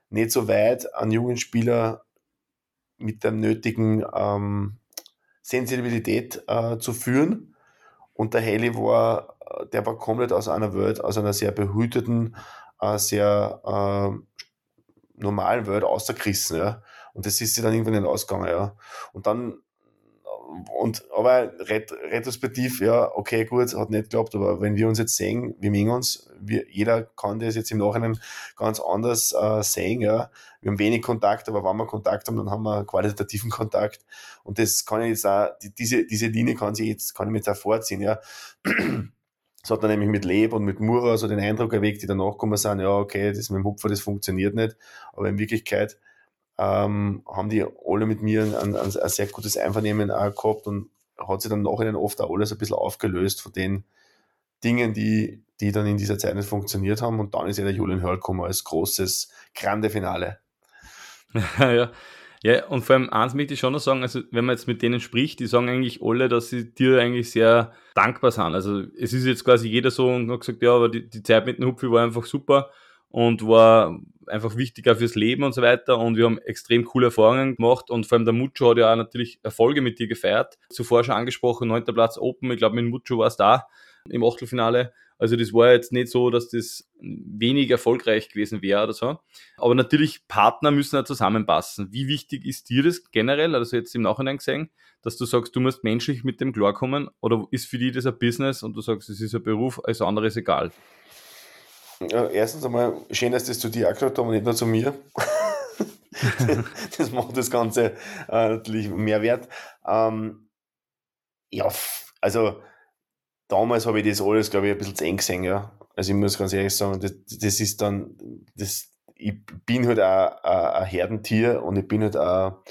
nicht so weit an jungen Spieler mit der nötigen ähm, Sensibilität äh, zu führen. Und der Haley war, der war komplett aus einer Welt, aus einer sehr behüteten, äh, sehr äh, normalen Welt ausgerissen. Ja. Und das ist sie dann irgendwann nicht ausgegangen. Ja. Und dann und, aber ret, retrospektiv, ja, okay, gut, hat nicht geklappt, aber wenn wir uns jetzt sehen, wir mengen uns, wir, jeder kann das jetzt im Nachhinein ganz anders äh, sehen, ja. Wir haben wenig Kontakt, aber wenn wir Kontakt haben, dann haben wir qualitativen Kontakt. Und das kann ich jetzt auch, die, diese, diese Linie kann sich jetzt, kann ich mir jetzt auch vorziehen, ja. Das hat dann nämlich mit Leb und mit Mura so den Eindruck erweckt, die danach kommen sind, ja, okay, das mit dem Hupfer, das funktioniert nicht. Aber in Wirklichkeit ähm, haben die alle mit mir ein, ein, ein, sehr gutes Einvernehmen auch gehabt und hat sich dann nachher oft auch alles ein bisschen aufgelöst von den Dingen, die, die dann in dieser Zeit nicht funktioniert haben. Und dann ist ja der Julian Hörl gekommen als großes, grande Finale. ja. Ja, und vor allem eins möchte ich schon noch sagen, also wenn man jetzt mit denen spricht, die sagen eigentlich alle, dass sie dir eigentlich sehr dankbar sind. Also es ist jetzt quasi jeder so und hat gesagt, ja, aber die, die Zeit mit dem Hupfi war einfach super und war einfach wichtiger fürs Leben und so weiter. Und wir haben extrem coole Erfahrungen gemacht. Und vor allem der Mucho hat ja auch natürlich Erfolge mit dir gefeiert. Zuvor schon angesprochen, neunter Platz Open. Ich glaube, mit Mucho war es da im Achtelfinale. Also das war jetzt nicht so, dass das wenig erfolgreich gewesen wäre oder so. Aber natürlich, Partner müssen ja zusammenpassen. Wie wichtig ist dir das generell, also jetzt im Nachhinein gesehen, dass du sagst, du musst menschlich mit dem klarkommen? Oder ist für dich das ein Business und du sagst, es ist ein Beruf, andere ist egal? Ja, erstens einmal, schön, dass das zu dir angeschaut haben und nicht nur zu mir. das macht das Ganze äh, natürlich mehr wert. Ähm, ja, also damals habe ich das alles, glaube ich, ein bisschen zu eng gesehen. Ja. Also ich muss ganz ehrlich sagen, das, das ist dann, das, ich bin halt auch ein Herdentier und ich bin halt auch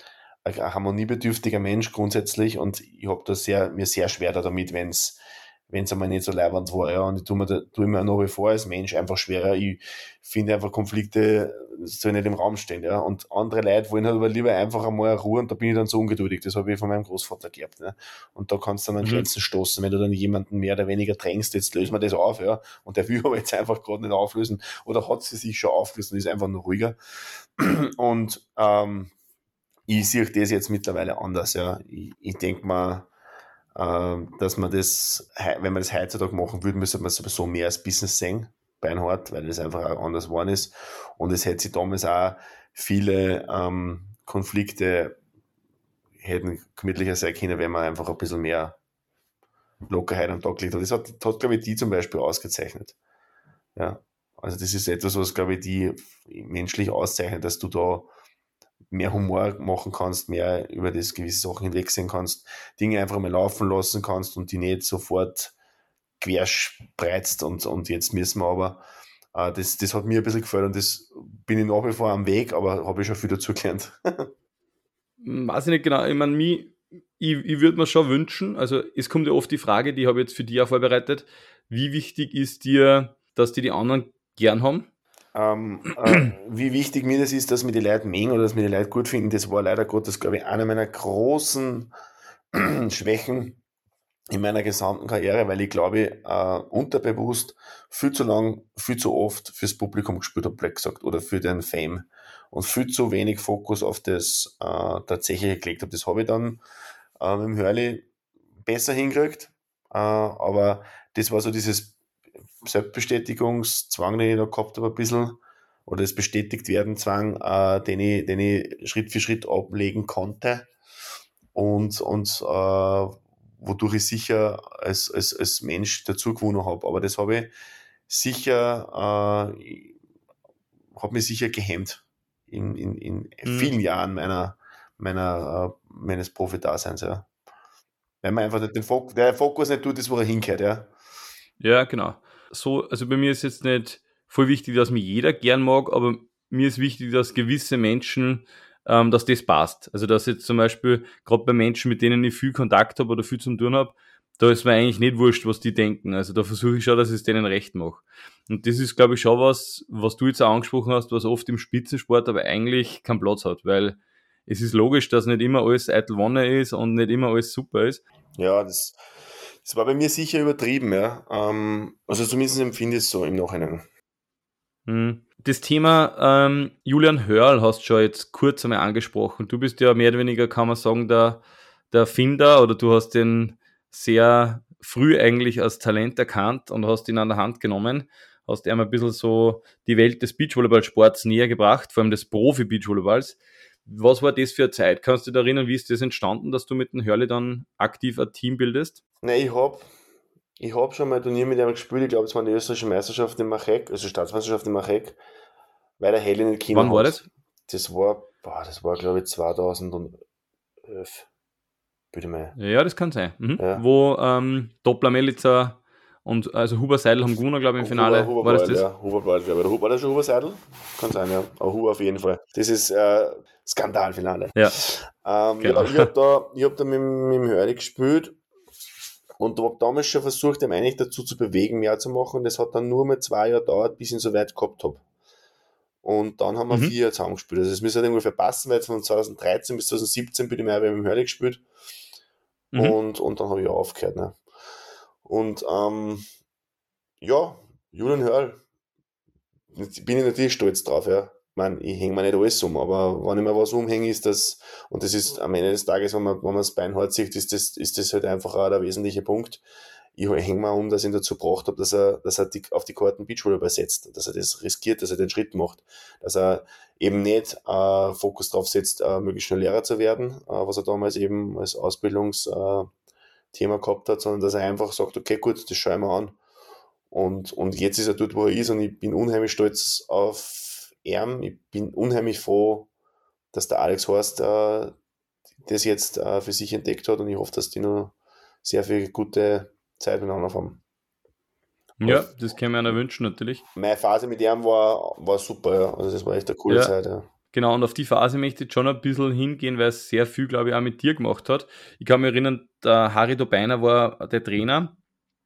ein harmoniebedürftiger Mensch grundsätzlich und ich habe da sehr, mir sehr schwer damit, wenn es wenn es einmal nicht so leibend war. Ja. Und ich tue mir, tue mir nach wie vor als Mensch einfach schwerer. Ich finde einfach Konflikte soll nicht im Raum stehen. Ja. Und andere Leute wollen halt aber lieber einfach einmal Ruhe und da bin ich dann so ungeduldig. Das habe ich von meinem Großvater gehabt. Ne. Und da kannst du dann an mhm. Grenzen stoßen, wenn du dann jemanden mehr oder weniger drängst, jetzt lösen wir das auf. Ja. Und der will aber jetzt einfach gerade nicht auflösen oder hat sie sich schon aufgelöst und ist einfach nur ruhiger. Und ähm, ich sehe das jetzt mittlerweile anders. Ja. Ich, ich denke mal, dass man das, wenn man das heutzutage machen würde, müsste man sowieso mehr als Business sehen, beinhart, weil das einfach auch anders geworden ist. Und es hätte sich damals auch viele ähm, Konflikte hätten gemütlicher sein können, wenn man einfach ein bisschen mehr Lockerheit am Tag legt. Und das hat, hat, glaube ich, die zum Beispiel ausgezeichnet. Ja. Also das ist etwas, was, glaube ich, die menschlich auszeichnet, dass du da mehr Humor machen kannst, mehr über das gewisse Sachen hinwegsehen kannst, Dinge einfach mal laufen lassen kannst und die nicht sofort querspreizt und, und jetzt müssen wir aber, äh, das, das hat mir ein bisschen gefällt und das bin ich nach wie vor am Weg, aber habe ich schon viel dazu gelernt. Hm, weiß ich nicht genau, ich meine, mich, ich, ich würde mir schon wünschen, also es kommt ja oft die Frage, die habe ich jetzt für dich auch vorbereitet, wie wichtig ist dir, dass die die anderen gern haben? Ähm, äh, wie wichtig mir das ist, dass mir die Leute mögen oder dass mir die Leute gut finden, das war leider Gottes, glaube ich, eine meiner großen Schwächen in meiner gesamten Karriere, weil ich glaube, äh, unterbewusst viel zu lang, viel zu oft fürs Publikum gespielt habe, Black gesagt, oder für den Fame und viel zu wenig Fokus auf das äh, tatsächliche gelegt habe. Das habe ich dann äh, mit dem Hurley besser hingekriegt, äh, aber das war so dieses Selbstbestätigungszwang, den ich da gehabt habe, ein bisschen, oder das bestätigt werden Zwang, äh, den, ich, den ich Schritt für Schritt ablegen konnte und, und äh, wodurch ich sicher als, als, als Mensch dazu gewonnen habe. Aber das habe ich sicher, äh, hat mich sicher gehemmt in, in, in mhm. vielen Jahren meiner, meiner, äh, meines Profi-Daseins, ja. Wenn man einfach den Fokus, der Fokus nicht tut, ist, wo er hinkehrt, ja. Ja, genau. So, also bei mir ist jetzt nicht voll wichtig, dass mich jeder gern mag, aber mir ist wichtig, dass gewisse Menschen, ähm, dass das passt. Also dass jetzt zum Beispiel gerade bei Menschen, mit denen ich viel Kontakt habe oder viel zu tun habe, da ist mir eigentlich nicht wurscht, was die denken. Also da versuche ich schon, dass ich es denen recht mache. Und das ist, glaube ich, schon was, was du jetzt auch angesprochen hast, was oft im Spitzensport aber eigentlich keinen Platz hat, weil es ist logisch, dass nicht immer alles eitel Wonne ist und nicht immer alles super ist. Ja, das, das war bei mir sicher übertrieben, ja. Ähm, also zumindest empfinde ich es so im Nachhinein. Hm. Das Thema ähm, Julian Hörl hast du schon jetzt kurz einmal angesprochen. Du bist ja mehr oder weniger, kann man sagen, der, der Finder oder du hast den sehr früh eigentlich als Talent erkannt und hast ihn an der Hand genommen. Hast ihm ein bisschen so die Welt des Beachvolleyballsports näher gebracht, vor allem des Profi-Beachvolleyballs. Was war das für eine Zeit? Kannst du dich erinnern, wie ist das entstanden, dass du mit dem Hörli dann aktiv ein Team bildest? Nein, ich habe ich hab schon mal ein Turnier mit ihm gespielt. Ich glaube, es war die österreichische Meisterschaft in Machek, also Staatsmeisterschaft in Machek, weil der Heli nicht Kinder Wann war das? Das war, boah, das war glaube ich 2011 bitte mal. Ja, das kann sein. Mhm. Ja. Wo ähm, Doppler Melitzer und also Huber Seidel haben gewonnen, glaube ich, im Finale. Huber, Huber war das das? Ja, Huber Ball, glaube ich. War das schon Huber Seidel? Kann sein, ja. Aber Huber auf jeden Fall. Das ist äh, Skandalfinale. Ja. Ähm, genau. ja ich habe da, ich hab da mit, mit dem Hörli gespielt und habe damals schon versucht, ihn eigentlich dazu zu bewegen, mehr zu machen. Das hat dann nur mal zwei Jahre gedauert, bis ich ihn so weit gehabt habe. Und dann haben wir mhm. vier Jahre zusammengespielt. Also es müsste halt ungefähr passen, weil von 2013 bis 2017 bin ich mehr mit dem Hörli gespielt. Mhm. Und, und dann habe ich aufgehört. Ne? Und ähm, ja, Julian Hörl, bin ich natürlich stolz drauf, ja. Ich meine, ich hänge mir nicht alles um, aber wenn ich mir was umhänge, ist das, und das ist am Ende des Tages, wenn man, wenn man das Beinhalt sieht, ist das, ist das halt einfach auch der wesentliche Punkt. Ich hänge mir um, dass ich ihn dazu gebracht habe, dass er, dass er die, auf die Karten Beachvolleyball setzt, dass er das riskiert, dass er den Schritt macht, dass er eben nicht äh, Fokus drauf setzt, äh, möglichst schnell Lehrer zu werden, äh, was er damals eben als Ausbildungsthema äh, gehabt hat, sondern dass er einfach sagt, okay, gut, das schauen wir an. Und, und jetzt ist er dort, wo er ist und ich bin unheimlich stolz auf ihn. Ich bin unheimlich froh, dass der Alex Horst äh, das jetzt äh, für sich entdeckt hat und ich hoffe, dass die noch sehr viel gute Zeit miteinander haben. Ja, das kann man ja wünschen, natürlich. Meine Phase mit ihm war, war super, ja. Also das war echt eine coole ja, Zeit, ja. Genau, und auf die Phase möchte ich schon ein bisschen hingehen, weil es sehr viel, glaube ich, auch mit dir gemacht hat. Ich kann mich erinnern, der Harry Dobeiner war der Trainer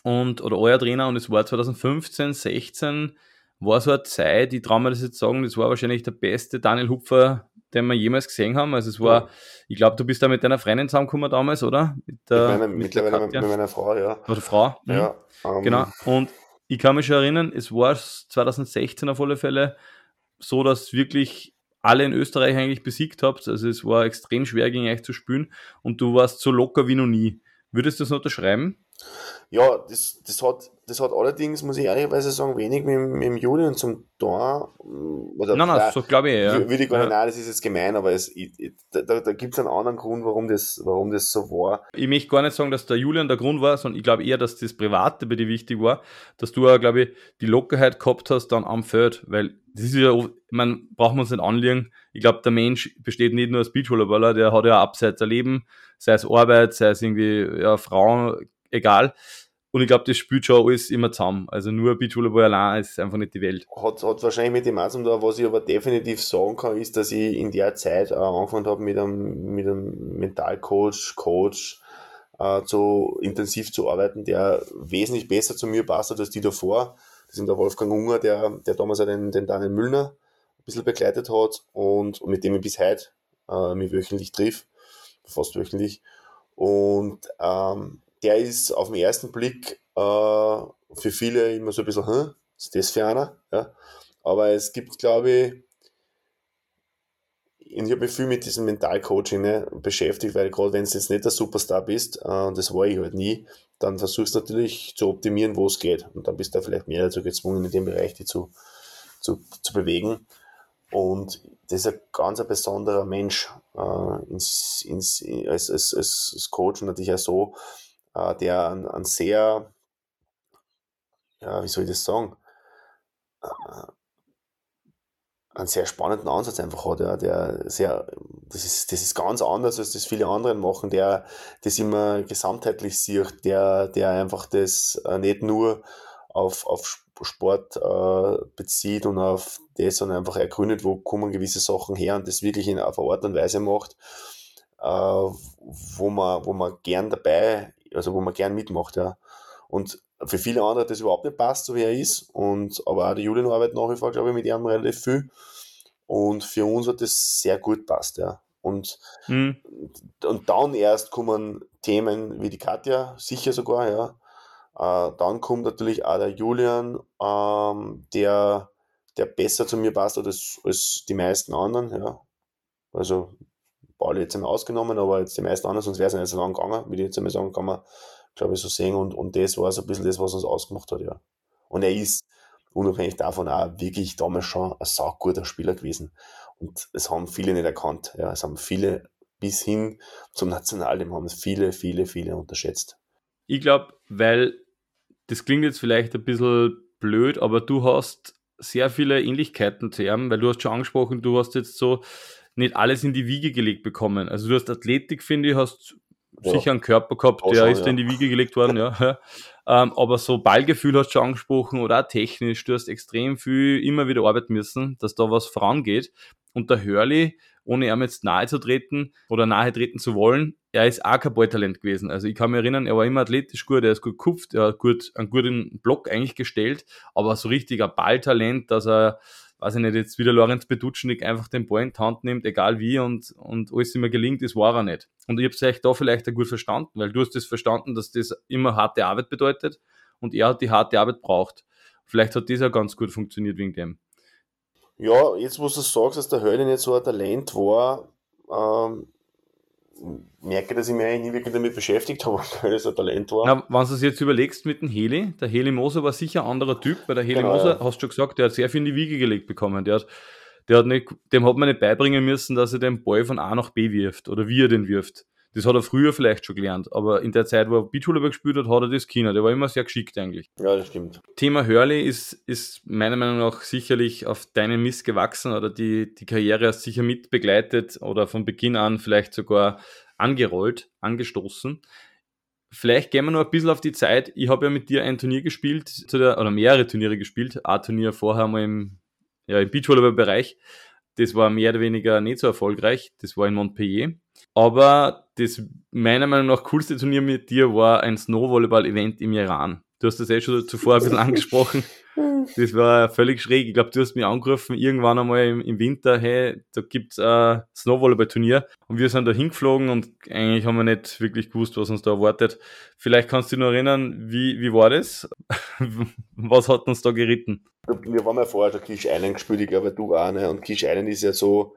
und, oder euer Trainer und es war 2015, 16 war so eine Zeit, ich traue mir das jetzt sagen, das war wahrscheinlich der beste Daniel Hupfer, den wir jemals gesehen haben. Also es war, ja. ich glaube, du bist da mit deiner Freundin zusammengekommen damals, oder? Mit der, meine, mit mittlerweile mit meiner Frau, ja. Oder Frau. Mhm. Ja. Um, genau. Und ich kann mich schon erinnern, es war 2016 auf alle Fälle so, dass wirklich alle in Österreich eigentlich besiegt habt. Also es war extrem schwer gegen euch zu spielen und du warst so locker wie noch nie. Würdest du das noch unterschreiben? Ja, das, das, hat, das hat allerdings, muss ich ehrlicherweise sagen, wenig mit, mit dem Julian zum Tor. Mm, oder nein, nein, so glaube ich, ja. Würde ich gar nicht, nein, das ist jetzt gemein, aber es, ich, da, da gibt es einen anderen Grund, warum das, warum das so war. Ich möchte gar nicht sagen, dass der Julian der Grund war, sondern ich glaube eher, dass das Private bei dir wichtig war, dass du, glaube ich, die Lockerheit gehabt hast dann am Feld, weil das ist ja, man braucht man uns nicht anlegen. Ich glaube, der Mensch besteht nicht nur als Beachvolleyballer, der hat ja abseits ein Leben, sei es Arbeit, sei es irgendwie ja, Frauen, egal. Und ich glaube, das spielt schon alles immer zusammen. Also nur Beachvolleyball allein ist einfach nicht die Welt. Hat, hat wahrscheinlich mit dem zu tun, was ich aber definitiv sagen kann, ist, dass ich in der Zeit äh, angefangen habe, mit einem, mit einem Mentalcoach, Coach, äh, so intensiv zu arbeiten, der wesentlich besser zu mir passt als die davor. Das ist der Wolfgang Unger, der, der damals auch den, den Daniel Müllner ein bisschen begleitet hat und, und mit dem ich bis heute äh, mich wöchentlich triff, fast wöchentlich. Und ähm, der ist auf den ersten Blick äh, für viele immer so ein bisschen, hm, ist das für einer? Ja? Aber es gibt, glaube ich, ich habe mich viel mit diesem Mentalcoaching ne, beschäftigt, weil gerade wenn du jetzt nicht der Superstar bist, äh, und das war ich halt nie, dann versuchst du natürlich zu optimieren, wo es geht. Und dann bist du vielleicht mehr dazu gezwungen, in dem Bereich die zu, zu, zu bewegen. Und das ist ein ganz ein besonderer Mensch äh, ins, ins, als, als, als Coach und natürlich auch so, äh, der ein, ein sehr, ja, wie soll ich das sagen, einen sehr spannenden Ansatz einfach hat, ja, der sehr, das ist, das ist ganz anders, als das viele anderen machen, der das immer gesamtheitlich sieht, der, der einfach das äh, nicht nur auf, auf Sport äh, bezieht und auf das, sondern einfach ergründet, wo kommen gewisse Sachen her und das wirklich in, auf eine Art und Weise macht, äh, wo man, wo man gern dabei, also wo man gern mitmacht, ja. Und für viele andere hat das überhaupt nicht passt, so wie er ist. Und, aber auch die Julian arbeitet nach wie vor, glaube ich, mit ihm relativ viel. Und für uns hat das sehr gut passt, ja. Und, mhm. und dann erst kommen Themen wie die Katja, sicher sogar, ja. Äh, dann kommt natürlich auch der Julian, ähm, der, der besser zu mir passt als, als die meisten anderen, ja. Also, Pauli jetzt einmal ausgenommen, aber jetzt die meisten anderen, sonst wäre es nicht so lang gegangen, würde ich jetzt einmal sagen, kann man glaube ich, so sehen. Und, und das war so ein bisschen das, was uns ausgemacht hat, ja. Und er ist unabhängig davon auch wirklich damals schon ein sauguter Spieler gewesen. Und es haben viele nicht erkannt. Ja, es haben viele bis hin zum Nationalteam haben es viele, viele, viele unterschätzt. Ich glaube, weil das klingt jetzt vielleicht ein bisschen blöd, aber du hast sehr viele Ähnlichkeiten zu ihm, weil du hast schon angesprochen, du hast jetzt so nicht alles in die Wiege gelegt bekommen. Also du hast Athletik, finde ich, hast ja. sicher einen Körper gehabt, der schon, ist ja. in die Wiege gelegt worden, ja. ähm, aber so Ballgefühl hast du schon angesprochen oder auch technisch, du hast extrem viel immer wieder arbeiten müssen, dass da was vorangeht. Und der Hurley, ohne ihm jetzt nahe zu treten oder nahe treten zu wollen, er ist auch kein Balltalent gewesen. Also ich kann mich erinnern, er war immer athletisch gut, er ist gut gekupft, er hat gut, einen guten Block eigentlich gestellt, aber so richtig ein Balltalent, dass er weiß ich nicht, jetzt wieder Lorenz Bedutschnik einfach den Ball in die Hand nimmt, egal wie, und, und alles immer gelingt, das war er nicht. Und ich habe es da vielleicht auch gut verstanden, weil du hast das verstanden, dass das immer harte Arbeit bedeutet und er hat die harte Arbeit braucht. Vielleicht hat das auch ganz gut funktioniert wegen dem. Ja, jetzt wo du sagst, dass der Höllen jetzt so ein Talent war, ähm, merke, dass ich mich eigentlich nie wirklich damit beschäftigt habe, weil das ein Talent war. Na, wenn du es jetzt überlegst mit dem Heli, der Heli Moser war sicher ein anderer Typ, weil der Heli genau, Moser, ja. hast du schon gesagt, der hat sehr viel in die Wiege gelegt bekommen. Der hat, der hat nicht, dem hat man nicht beibringen müssen, dass er den Ball von A nach B wirft oder wie er den wirft. Das hat er früher vielleicht schon gelernt, aber in der Zeit, wo er Beachvolleyball gespielt hat, hat er das Kinder. Der war immer sehr geschickt eigentlich. Ja, das stimmt. Thema Hurley ist, ist meiner Meinung nach sicherlich auf deinen Mist gewachsen oder die, die Karriere hast sicher mit begleitet oder von Beginn an vielleicht sogar angerollt, angestoßen. Vielleicht gehen wir noch ein bisschen auf die Zeit. Ich habe ja mit dir ein Turnier gespielt, zu der, oder mehrere Turniere gespielt. Ein Turnier vorher mal im, ja, im Beachvolleyball-Bereich. Das war mehr oder weniger nicht so erfolgreich. Das war in Montpellier. Aber das meiner Meinung nach coolste Turnier mit dir war ein Snowvolleyball-Event im Iran. Du hast das eh schon zuvor ein bisschen angesprochen. Das war völlig schräg. Ich glaube, du hast mich angerufen irgendwann einmal im, im Winter, hey, da gibt's ein Snowvolleyball-Turnier. Und wir sind da hingeflogen und eigentlich haben wir nicht wirklich gewusst, was uns da erwartet. Vielleicht kannst du dich noch erinnern, wie, wie war das? was hat uns da geritten? Wir waren ja vorher der Kish Island gespielt, ich glaube, du auch, ne? Und Kish Island ist ja so,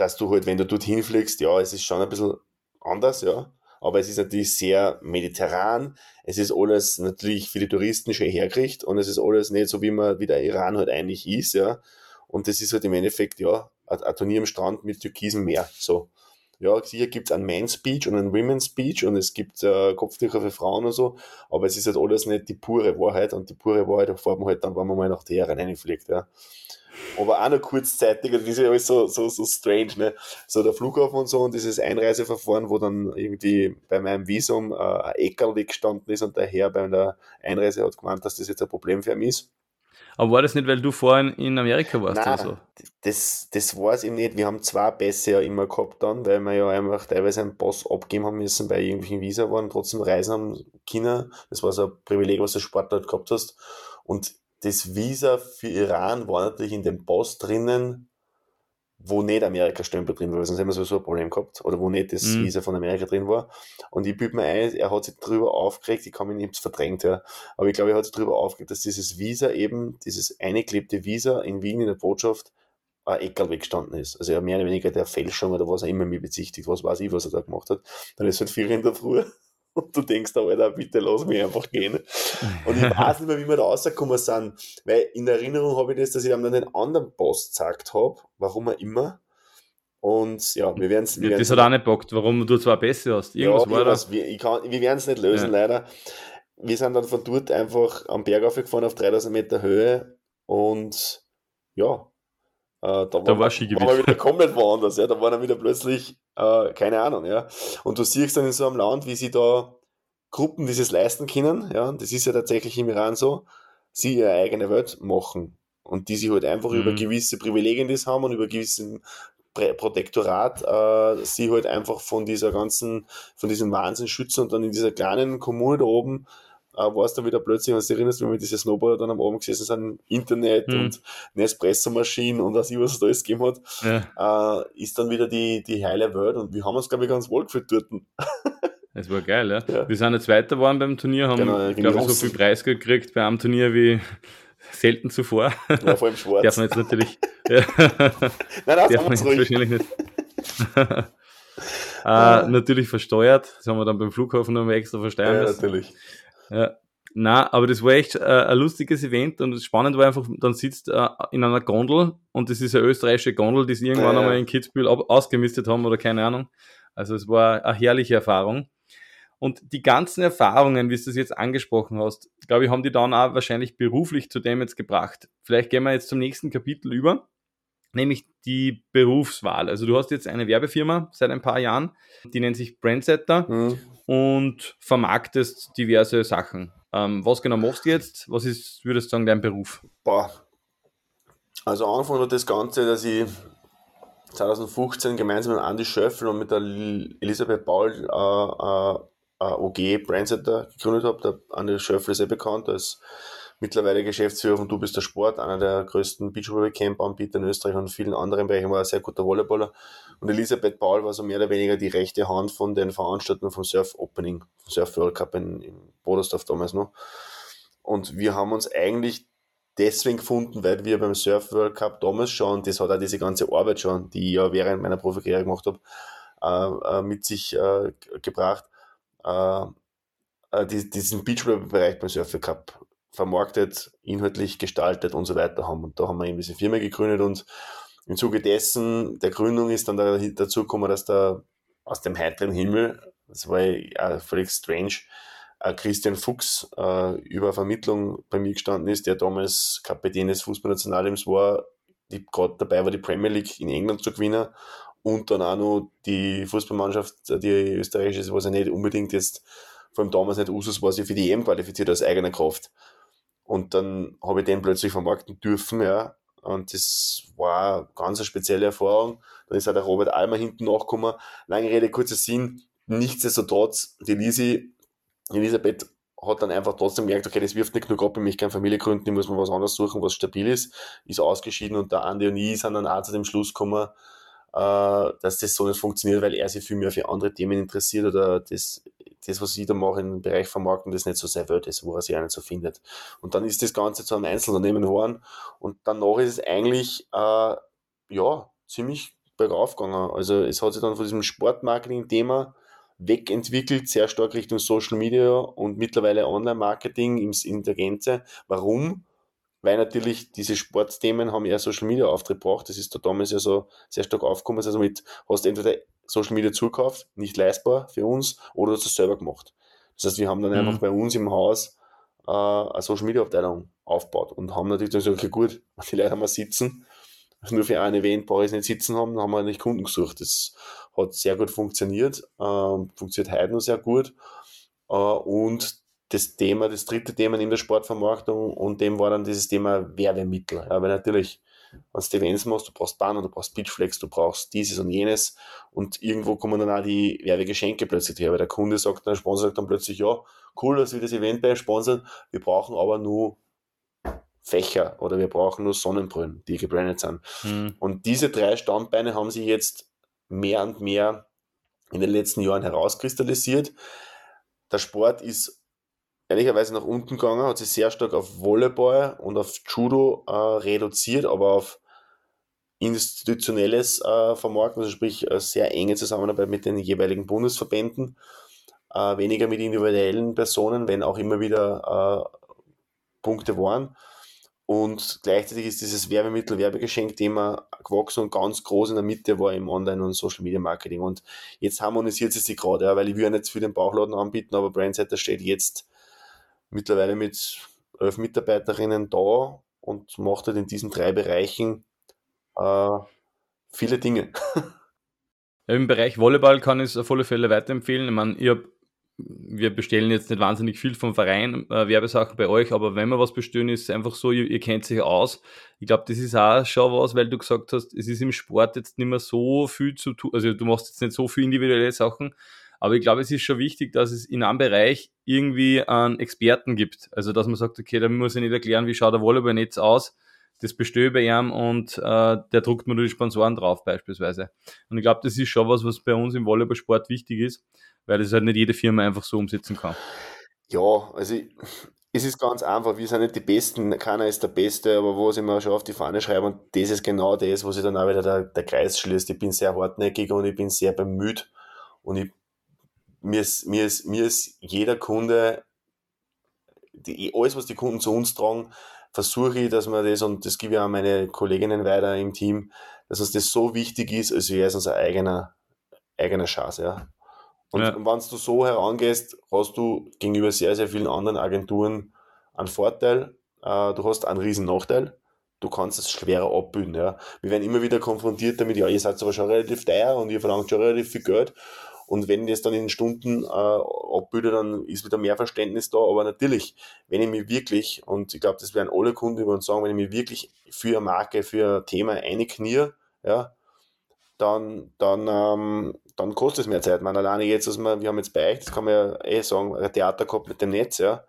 dass du halt, wenn du dort hinfliegst, ja, es ist schon ein bisschen anders, ja aber es ist natürlich sehr mediterran. Es ist alles natürlich für die Touristen schön hergerichtet und es ist alles nicht so, wie man, wie der Iran halt eigentlich ist, ja. Und das ist halt im Endeffekt, ja, ein, Turnier am Strand mit türkisem Meer, so. Ja, hier gibt es einen Men's Beach und einen Women's Beach und es gibt äh, Kopftücher für Frauen und so, aber es ist halt alles nicht die pure Wahrheit und die pure Wahrheit erfahrt man halt dann, wenn man mal nach Teheran reinfliegt, ja aber auch noch kurzzeitig, das ist ja alles so, so, so strange, ne? So der Flughafen und so und dieses Einreiseverfahren, wo dann irgendwie bei meinem Visum äh, ein Eckerl weggestanden ist und der Herr bei der Einreise hat gemeint, dass das jetzt ein Problem für mich ist. Aber war das nicht, weil du vorhin in Amerika warst Nein, oder so? Das, das war es eben nicht. Wir haben zwei Pässe ja immer gehabt dann, weil wir ja einfach teilweise einen Pass abgeben haben müssen bei irgendwelchen Visa waren, trotzdem reisen haben können. Das war so ein Privileg, was du Sportler gehabt hast. Und das Visa für Iran war natürlich in dem Pass drinnen, wo nicht Amerika-Stempel drin war, sonst hätten wir sowieso ein Problem gehabt, oder wo nicht das mhm. Visa von Amerika drin war. Und ich büte mir ein, er hat sich darüber aufgeregt, ich kann mich nicht verdrängt, ja. aber ich glaube, er hat sich darüber aufgeregt, dass dieses Visa eben, dieses eingeklebte Visa in Wien in der Botschaft, ein Eckerl weggestanden ist. Also er mehr oder weniger der Fälschung oder was er immer mir bezichtigt, was weiß ich, was er da gemacht hat. Dann ist halt viel in der Früh und du denkst, Alter, bitte lass mich einfach gehen. Und ich weiß nicht mehr, wie wir da rausgekommen sind, weil in Erinnerung habe ich das, dass ich dann einen anderen Boss gesagt habe, warum er immer. Und ja, wir werden es. Ja, das hat auch nicht bockt, warum du zwar besser hast. Irgendwas ja, war das. Wir, wir werden es nicht lösen, ja. leider. Wir sind dann von dort einfach am Berg aufgefahren auf 3000 Meter Höhe Und ja, äh, da, da war, war Skigebiet. War wieder komplett woanders, ja. Da war dann wieder plötzlich, äh, keine Ahnung, ja. Und du siehst dann in so einem Land, wie sie da Gruppen dieses leisten können, ja, das ist ja tatsächlich im Iran so, sie ihre eigene Welt machen und die sich halt einfach mhm. über gewisse Privilegien das haben und über gewissen Protektorat äh, sie halt einfach von dieser ganzen, von diesem Wahnsinn schützen und dann in dieser kleinen Kommune da oben äh, war es dann wieder plötzlich, was du erinnerst, wenn wir diese Snowboarder dann am Abend gesessen sind, Internet mhm. und Nespresso-Maschinen und was ich was es da alles gegeben hat, ja. äh, ist dann wieder die, die heile Welt und wir haben uns, glaube ich, ganz wohl gefühlt dort. Es war geil, ja? ja. Wir sind jetzt weiter geworden beim Turnier, haben, genau, glaube ich, so viel Preis gekriegt bei einem Turnier wie selten zuvor. Ja, vor allem schwarz. Darf man jetzt natürlich. ja. Nein, das darf man jetzt wahrscheinlich nicht. äh, natürlich versteuert. Das haben wir dann beim Flughafen nochmal extra versteuern ja, müssen. natürlich. Ja. Na, aber das war echt äh, ein lustiges Event und das Spannende war einfach, dann sitzt äh, in einer Gondel und das ist eine österreichische Gondel, die sie irgendwann ja. einmal in Kitzbühel ausgemistet haben oder keine Ahnung. Also es war eine herrliche Erfahrung. Und die ganzen Erfahrungen, wie du es jetzt angesprochen hast, glaube ich, haben die dann auch wahrscheinlich beruflich zu dem jetzt gebracht. Vielleicht gehen wir jetzt zum nächsten Kapitel über, nämlich die Berufswahl. Also du hast jetzt eine Werbefirma seit ein paar Jahren, die nennt sich Brandsetter mhm. und vermarktest diverse Sachen. Ähm, was genau machst du jetzt? Was ist, würdest du sagen, dein Beruf? Boah. Also angefangen hat das Ganze, dass ich 2015 gemeinsam mit Andy Schöffel und mit der Elisabeth Paul äh, äh, OG Brandsetter gegründet habe. Der Andi Schöffel ist sehr bekannt als mittlerweile Geschäftsführer von Du bist der Sport, einer der größten Beachvolleyball-Camp-Anbieter in Österreich und vielen anderen Bereichen, war ein sehr guter Volleyballer. Und Elisabeth Paul war so mehr oder weniger die rechte Hand von den Veranstaltungen vom Surf Opening, vom Surf World Cup in, in Bodersdorf damals noch. Und wir haben uns eigentlich deswegen gefunden, weil wir beim Surf World Cup damals schon, das hat auch diese ganze Arbeit schon, die ich ja während meiner Profikarriere gemacht habe, äh, äh mit sich äh, gebracht, äh, äh diesen Beachvolleyball-Bereich beim Surfer Cup vermarktet, inhaltlich gestaltet und so weiter haben. Und da haben wir eben diese Firma gegründet und im Zuge dessen, der Gründung ist dann da, dazu gekommen, dass da aus dem heiteren Himmel, das war ja völlig strange, äh, Christian Fuchs äh, über Vermittlung bei mir gestanden ist, der damals Kapitän des Fußballnationalteams war, die gerade dabei war, die Premier League in England zu gewinnen und dann auch noch die Fußballmannschaft, die österreichische was ja nicht unbedingt jetzt, vor allem damals nicht Usus war, sie für die EM qualifiziert aus eigener Kraft. Und dann habe ich den plötzlich vermarkten dürfen, ja. Und das war eine ganz spezielle Erfahrung. Dann ist auch der Robert Almer hinten nachgekommen. Lange Rede, kurzer Sinn. Nichtsdestotrotz, die Lisi, Elisabeth hat dann einfach trotzdem gemerkt, okay, das wirft nicht genug ab, ich möchte keine Familie gründen, ich muss mir was anderes suchen, was stabil ist, ist ausgeschieden und der Andi und ich sind dann auch zu dem Schluss gekommen, äh, dass das so nicht funktioniert, weil er sich viel mehr für andere Themen interessiert oder das, das was ich da mache im Bereich Vermarktung, das nicht so sehr wird ist, wo er sich auch nicht so findet. Und dann ist das Ganze zu einem Einzelunternehmen geworden und danach ist es eigentlich, äh, ja, ziemlich bergauf gegangen. Also es hat sich dann von diesem Sportmarketing-Thema wegentwickelt, sehr stark Richtung Social Media und mittlerweile Online-Marketing in der Gänze. Warum? weil natürlich diese Sportthemen haben eher Social Media Auftritt gebracht. Das ist da damals ja so sehr stark aufgekommen. Also mit hast entweder Social Media zukauft, nicht leistbar für uns, oder hast du es selber gemacht. Das heißt, wir haben dann mhm. einfach bei uns im Haus äh, eine Social Media Abteilung aufgebaut und haben natürlich dann gesagt, okay, gut, die Leute haben wir sitzen. Also nur für ein Event brauche ich nicht sitzen haben, dann haben wir nicht Kunden gesucht. Das hat sehr gut funktioniert, äh, funktioniert heute noch sehr gut. Äh, und das Thema, das dritte Thema in der Sportvermarktung und dem war dann dieses Thema Werbemittel. Weil natürlich, wenn du Events machst, du brauchst Banner, du brauchst Pitchflex, du brauchst dieses und jenes und irgendwo kommen dann auch die Werbegeschenke plötzlich her, weil der Kunde sagt, der Sponsor sagt dann plötzlich, ja, cool, dass wir das Event bei sponsern, wir brauchen aber nur Fächer oder wir brauchen nur Sonnenbrillen, die gebrandet sind. Mhm. Und diese drei Standbeine haben sich jetzt mehr und mehr in den letzten Jahren herauskristallisiert. Der Sport ist ehrlicherweise nach unten gegangen, hat sich sehr stark auf Volleyball und auf Judo äh, reduziert, aber auf institutionelles äh, Vermarkten, also sprich äh, sehr enge Zusammenarbeit mit den jeweiligen Bundesverbänden, äh, weniger mit individuellen Personen, wenn auch immer wieder äh, Punkte waren. Und gleichzeitig ist dieses Werbemittel, Werbegeschenk-Thema gewachsen und ganz groß in der Mitte war im Online- und Social-Media-Marketing. Und jetzt harmonisiert es sich gerade, ja, weil ich ja nicht für den Bauchladen anbieten, aber Brandsetter steht jetzt mittlerweile mit elf Mitarbeiterinnen da und macht halt in diesen drei Bereichen äh, viele Dinge. Im Bereich Volleyball kann ich es auf alle Fälle weiterempfehlen. Ich meine, ich wir bestellen jetzt nicht wahnsinnig viel vom Verein, äh, Werbesachen bei euch, aber wenn wir was bestellen, ist es einfach so, ihr, ihr kennt sich aus. Ich glaube, das ist auch schon was, weil du gesagt hast, es ist im Sport jetzt nicht mehr so viel zu tun, also du machst jetzt nicht so viel individuelle Sachen, aber ich glaube, es ist schon wichtig, dass es in einem Bereich irgendwie einen Experten gibt. Also, dass man sagt, okay, da muss ich nicht erklären, wie schaut der Volleyballnetz aus. Das bestehe bei ihm und äh, der druckt mir nur die Sponsoren drauf, beispielsweise. Und ich glaube, das ist schon was, was bei uns im Volleyballsport wichtig ist, weil das halt nicht jede Firma einfach so umsetzen kann. Ja, also ich, es ist ganz einfach, wir sind nicht die Besten, keiner ist der Beste, aber wo ich mir schon auf die Fahne schreibe und das ist genau das, wo sich dann auch wieder der, der Kreis schließt. Ich bin sehr hartnäckig und ich bin sehr bemüht und ich mir ist, mir ist, mir ist jeder Kunde, die, alles, was die Kunden zu uns tragen, versuche ich, dass man das, und das gebe ich auch meine Kolleginnen weiter im Team, dass uns das so wichtig ist, als wäre es unser eigener, eigener Chance, ja. Und ja. wenn du so herangehst, hast du gegenüber sehr, sehr vielen anderen Agenturen einen Vorteil, äh, du hast einen riesen Nachteil, du kannst es schwerer abbilden, ja. Wir werden immer wieder konfrontiert damit, ja, ihr seid aber schon relativ teuer und ihr verlangt schon relativ viel Geld und wenn ich das dann in Stunden äh, abbilde, dann ist wieder mehr Verständnis da. Aber natürlich, wenn ich mich wirklich, und ich glaube, das werden alle Kunden über uns sagen, wenn ich mich wirklich für eine Marke, für ein Thema einknie, ja, dann, dann, ähm, dann kostet es mehr Zeit. Man alleine jetzt, dass wir, wir haben jetzt bei euch, das kann man ja eh sagen, ein Theater gehabt mit dem Netz, ja.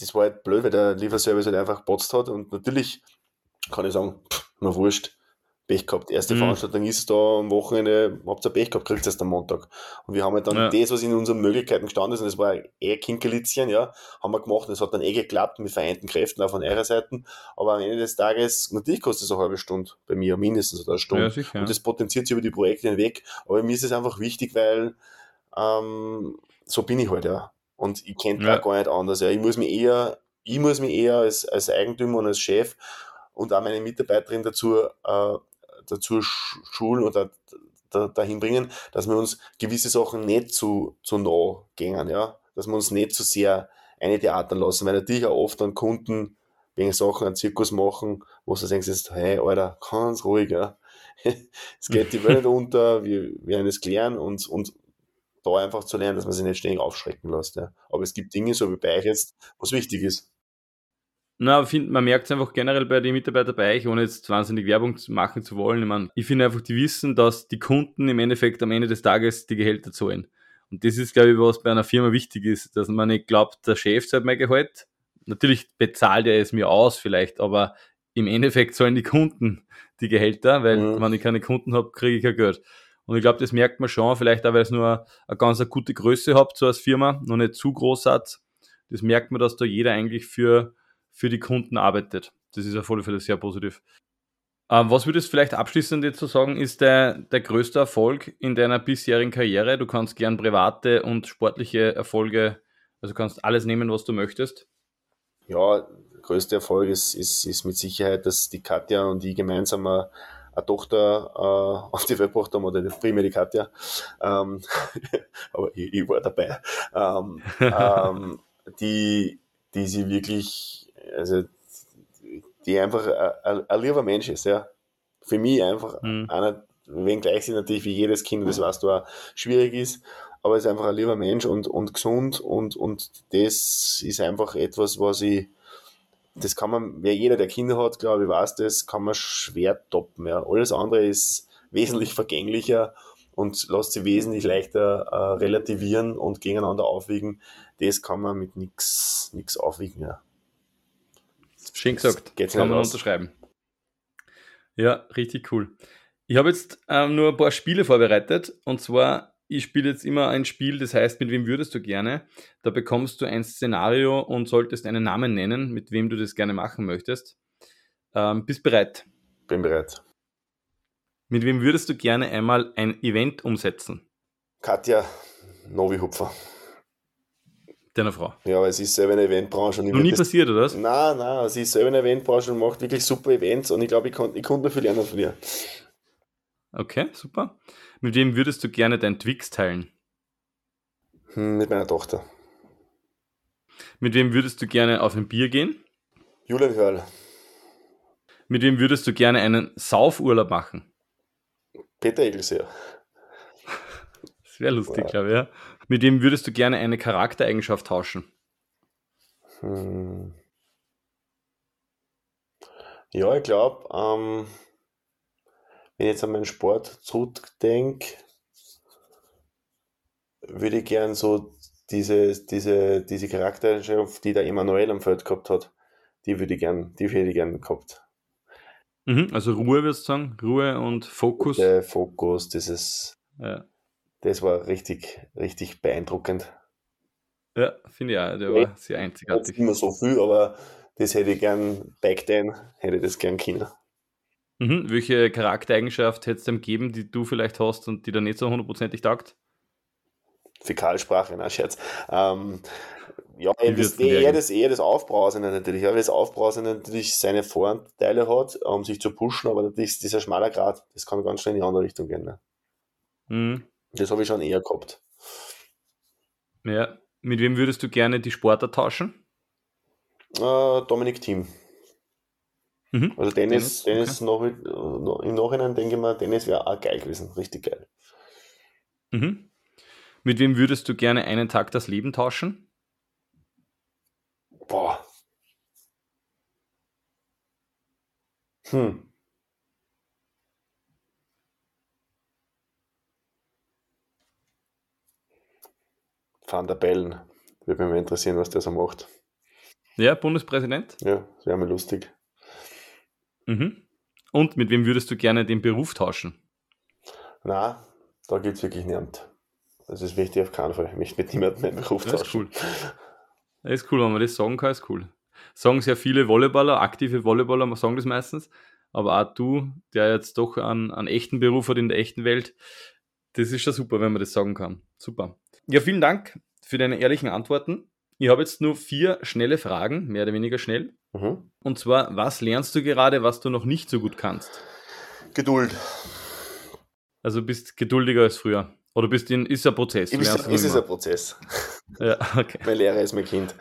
Das war halt blöd, weil der Lieferservice halt einfach gepotzt hat. Und natürlich kann ich sagen, pff, mir wurscht, Pech gehabt. Erste mhm. Veranstaltung ist da am Wochenende, habt ihr Pech gehabt, kriegt erst am Montag. Und wir haben halt dann ja. das, was in unseren Möglichkeiten gestanden ist, und das war eher Kinkelitzchen, ja, haben wir gemacht. Das hat dann eh geklappt mit vereinten Kräften auch von eurer Seite. Aber am Ende des Tages, natürlich kostet es eine halbe Stunde bei mir, mindestens eine Stunde. Ja, sicher, und das potenziert sich über die Projekte hinweg. Aber mir ist es einfach wichtig, weil ähm, so bin ich halt, ja. Und ich kenne ja. gar nicht anders. Ja. Ich muss mich eher, ich muss mich eher als, als Eigentümer und als Chef und auch meine Mitarbeiterin dazu äh, dazu schulen oder dahin bringen, dass wir uns gewisse Sachen nicht zu, zu nah gehen, ja. Dass wir uns nicht zu so sehr eine Theatern lassen, weil natürlich auch oft dann Kunden wegen Sachen einen Zirkus machen, wo du denkst, hey, Alter, ganz ruhig, ja. es geht die Welt unter, wir werden es klären und, und da einfach zu lernen, dass man sich nicht ständig aufschrecken lässt, ja. Aber es gibt Dinge, so wie bei euch jetzt, was wichtig ist. Na, find, man merkt es einfach generell bei den Mitarbeitern bei euch, ohne jetzt wahnsinnig Werbung machen zu wollen. Ich, mein, ich finde einfach, die wissen, dass die Kunden im Endeffekt am Ende des Tages die Gehälter zahlen. Und das ist, glaube ich, was bei einer Firma wichtig ist, dass man nicht glaubt, der Chef zahlt mein Gehalt. Natürlich bezahlt er es mir aus vielleicht, aber im Endeffekt zahlen die Kunden die Gehälter, weil mhm. wenn ich keine Kunden habe, kriege ich kein Geld. Und ich glaube, das merkt man schon, vielleicht auch, weil es nur eine ganz eine gute Größe habt, so als Firma, noch nicht zu groß hat. Das merkt man, dass da jeder eigentlich für für die Kunden arbeitet. Das ist auf alle Fälle sehr positiv. Ähm, was würdest du vielleicht abschließend jetzt so sagen, ist der, der größte Erfolg in deiner bisherigen Karriere? Du kannst gern private und sportliche Erfolge, also kannst alles nehmen, was du möchtest. Ja, der größte Erfolg ist, ist, ist mit Sicherheit, dass die Katja und ich gemeinsam eine, eine Tochter äh, auf die Welt gebracht haben, oder primär die Katja, ähm, aber ich, ich, war dabei, ähm, ähm, die, die sie wirklich also die einfach ein, ein lieber Mensch ist, ja. Für mich einfach mhm. einer, wenngleich sie natürlich wie jedes Kind, das weißt du auch, schwierig ist, aber ist einfach ein lieber Mensch und, und gesund und, und das ist einfach etwas, was ich, das kann man, wer jeder, der Kinder hat, glaube ich, weiß das, kann man schwer toppen, ja. Alles andere ist wesentlich vergänglicher und lässt sich wesentlich leichter äh, relativieren und gegeneinander aufwiegen. Das kann man mit nichts aufwiegen, ja. Schön gesagt. Geht's Kann man raus. unterschreiben. Ja, richtig cool. Ich habe jetzt ähm, nur ein paar Spiele vorbereitet. Und zwar, ich spiele jetzt immer ein Spiel, das heißt, mit wem würdest du gerne? Da bekommst du ein Szenario und solltest einen Namen nennen, mit wem du das gerne machen möchtest. Ähm, bist bereit? Bin bereit. Mit wem würdest du gerne einmal ein Event umsetzen? Katja Novi-Hupfer deiner Frau. Ja, weil sie ist selber in der Eventbranche. Und Noch nie passiert, oder was? Nein, nein, sie ist selber in der Eventbranche und macht wirklich super Events und ich glaube, ich, ich konnte viel lernen von ihr. Okay, super. Mit wem würdest du gerne dein Twix teilen? Hm, mit meiner Tochter. Mit wem würdest du gerne auf ein Bier gehen? Julian Hörl. Mit wem würdest du gerne einen Saufurlaub machen? Peter Egelseer. Das wäre lustig, wow. glaube ich. Ja. Mit wem würdest du gerne eine Charaktereigenschaft tauschen? Hm. Ja, ich glaube, ähm, wenn ich jetzt an meinen Sport zurückdenke, würde ich gern so diese, diese, diese Charaktereigenschaft, die der Emanuel am Feld gehabt hat, die würde ich gern, die hätte ich gern gehabt. Mhm, also Ruhe würdest du sagen, Ruhe und Fokus. Der Fokus, dieses, ja. Das war richtig, richtig beeindruckend. Ja, finde ich auch, der war sehr einzigartig. Nicht immer so viel, aber das hätte ich gern, back then, hätte ich das gern können. Mhm, welche Charaktereigenschaft hättest du ihm geben, die du vielleicht hast und die da nicht so hundertprozentig taugt? Fäkalsprache, na Scherz. Ähm, ja, das, eher, das, eher das Aufbrausende natürlich. Ja, das Aufbrausende natürlich seine Vorteile hat, um sich zu pushen, aber das ist dieser schmaler Grad, das kann ganz schnell in die andere Richtung gehen. Ne? Mhm. Das habe ich schon eher gehabt. Ja, mit wem würdest du gerne die Sportler tauschen? Äh, Dominik Thiem. Mhm. Also Dennis, Dennis, okay. noch, im Nachhinein denke ich mir, Dennis wäre auch geil gewesen, richtig geil. Mhm. Mit wem würdest du gerne einen Tag das Leben tauschen? Boah. Hm. Van der Bellen. Würde mich mal interessieren, was der so macht. Ja, Bundespräsident? Ja, das wäre mal lustig. Mhm. Und mit wem würdest du gerne den Beruf tauschen? Na, da gibt es wirklich niemand. Das ist wichtig auf keinen Fall. Ich möchte mit niemandem meinen Beruf tauschen. Das ist cool. Das ist cool, wenn man das sagen kann, ist cool. Sagen sehr viele Volleyballer, aktive Volleyballer sagen das meistens, aber auch du, der jetzt doch einen, einen echten Beruf hat in der echten Welt, das ist schon super, wenn man das sagen kann. Super. Ja, vielen Dank für deine ehrlichen Antworten. Ich habe jetzt nur vier schnelle Fragen, mehr oder weniger schnell. Mhm. Und zwar, was lernst du gerade, was du noch nicht so gut kannst? Geduld. Also bist geduldiger als früher. Oder bist in, ist ein Prozess? Ich ist, ist es ein Prozess. Ja, okay. Mein Lehrer ist mein Kind.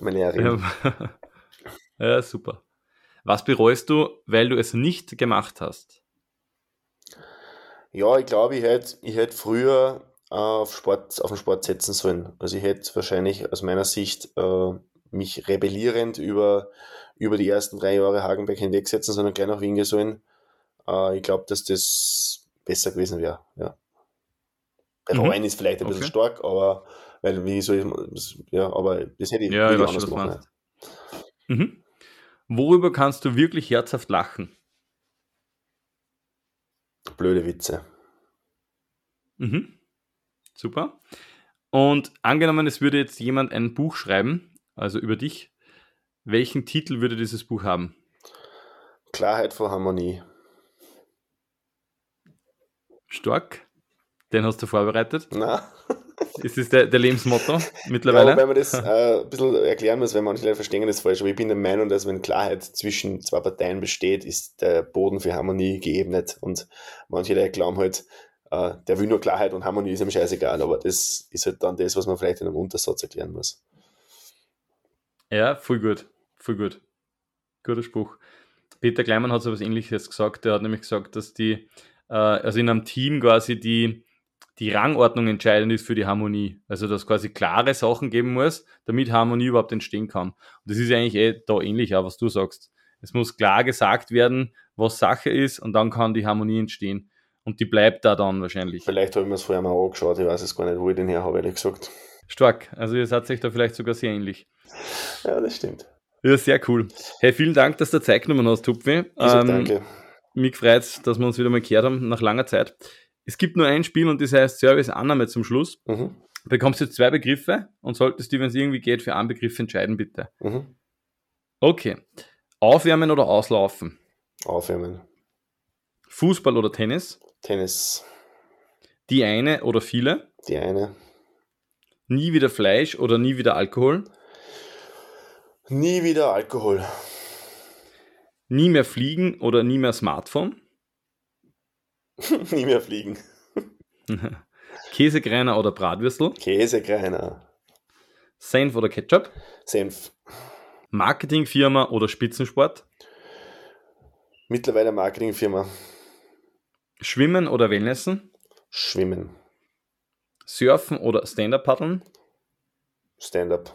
Meine Lehrerin. Ja. ja, super. Was bereust du, weil du es nicht gemacht hast? Ja, ich glaube, ich hätte ich hätt früher auf, Sport, auf den Sport setzen sollen. Also ich hätte wahrscheinlich aus meiner Sicht äh, mich rebellierend über, über die ersten drei Jahre Hagenbeck hinwegsetzen, sondern gleich nach Wien gehen sollen. Äh, ich glaube, dass das besser gewesen wäre. Ja. Bereuen mhm. ist vielleicht ein okay. bisschen stark, aber weil wie soll ich, ja, aber das hätte ich ja, ich anders gemacht. Mhm. Worüber kannst du wirklich herzhaft lachen? Blöde Witze. Mhm. Super. Und angenommen, es würde jetzt jemand ein Buch schreiben, also über dich, welchen Titel würde dieses Buch haben? Klarheit vor Harmonie. Stark. Den hast du vorbereitet? Nein. Ist das der, der Lebensmotto mittlerweile? Ja, weil man das äh, ein bisschen erklären muss, weil manche Leute verstehen das falsch. Aber ich bin der Meinung, dass wenn Klarheit zwischen zwei Parteien besteht, ist der Boden für Harmonie geebnet. Und manche Leute glauben halt, äh, der will nur Klarheit und Harmonie ist ihm scheißegal. Aber das ist halt dann das, was man vielleicht in einem Untersatz erklären muss. Ja, voll gut. Voll gut. Guter Spruch. Peter Kleimann hat so was ähnliches gesagt. Der hat nämlich gesagt, dass die, äh, also in einem Team quasi die die Rangordnung entscheidend ist für die Harmonie. Also, dass quasi klare Sachen geben muss, damit Harmonie überhaupt entstehen kann. Und das ist eigentlich eh da ähnlich, auch was du sagst. Es muss klar gesagt werden, was Sache ist, und dann kann die Harmonie entstehen. Und die bleibt da dann wahrscheinlich. Vielleicht habe ich mir es vorher mal angeschaut, ich weiß es gar nicht, wo ich den her habe, ehrlich gesagt. Stark. Also, ihr seid euch da vielleicht sogar sehr ähnlich. Ja, das stimmt. Ja, sehr cool. Hey, vielen Dank, dass du Zeit genommen hast, Tupfi. Also, ähm, danke. Mich freut dass wir uns wieder mal gehört haben nach langer Zeit. Es gibt nur ein Spiel und das heißt Service-Annahme zum Schluss. Mhm. Du bekommst jetzt zwei Begriffe und solltest du, wenn es irgendwie geht, für einen Begriff entscheiden, bitte. Mhm. Okay. Aufwärmen oder auslaufen? Aufwärmen. Fußball oder Tennis? Tennis. Die eine oder viele? Die eine. Nie wieder Fleisch oder nie wieder Alkohol? Nie wieder Alkohol. Nie mehr fliegen oder nie mehr Smartphone? Nie mehr fliegen. Käsekreiner oder Bratwürstel? Käsekreiner. Senf oder Ketchup? Senf. Marketingfirma oder Spitzensport? Mittlerweile Marketingfirma. Schwimmen oder Wellnessen? Schwimmen. Surfen oder Stand-up-Paddeln? Stand-up.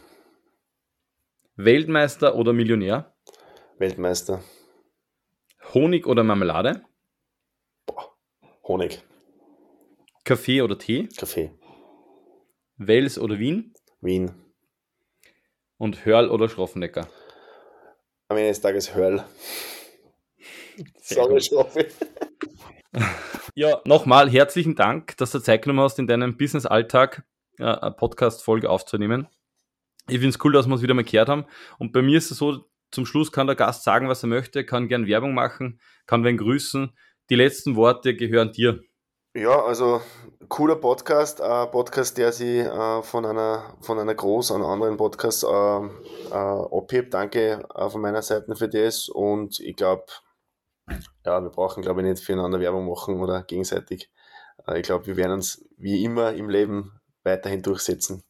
Weltmeister oder Millionär? Weltmeister. Honig oder Marmelade? Boah. Honig. Kaffee oder Tee? Kaffee. Wels oder Wien? Wien. Und Hörl oder Schroffendecker? Am Ende des Tages Hörl. Sehr gut. Ja, nochmal herzlichen Dank, dass du Zeit genommen hast, in deinem Business-Alltag äh, eine Podcast-Folge aufzunehmen. Ich finde es cool, dass wir es wieder mal gehört haben. Und bei mir ist es so, zum Schluss kann der Gast sagen, was er möchte, kann gern Werbung machen, kann wen grüßen. Die letzten Worte gehören dir. Ja, also cooler Podcast, ein Podcast, der sich äh, von einer von einer groß an anderen Podcast äh, äh, abhebt. Danke äh, von meiner Seite für das und ich glaube, ja, wir brauchen glaube ich nicht füreinander Werbung machen oder gegenseitig. Äh, ich glaube, wir werden uns wie immer im Leben weiterhin durchsetzen.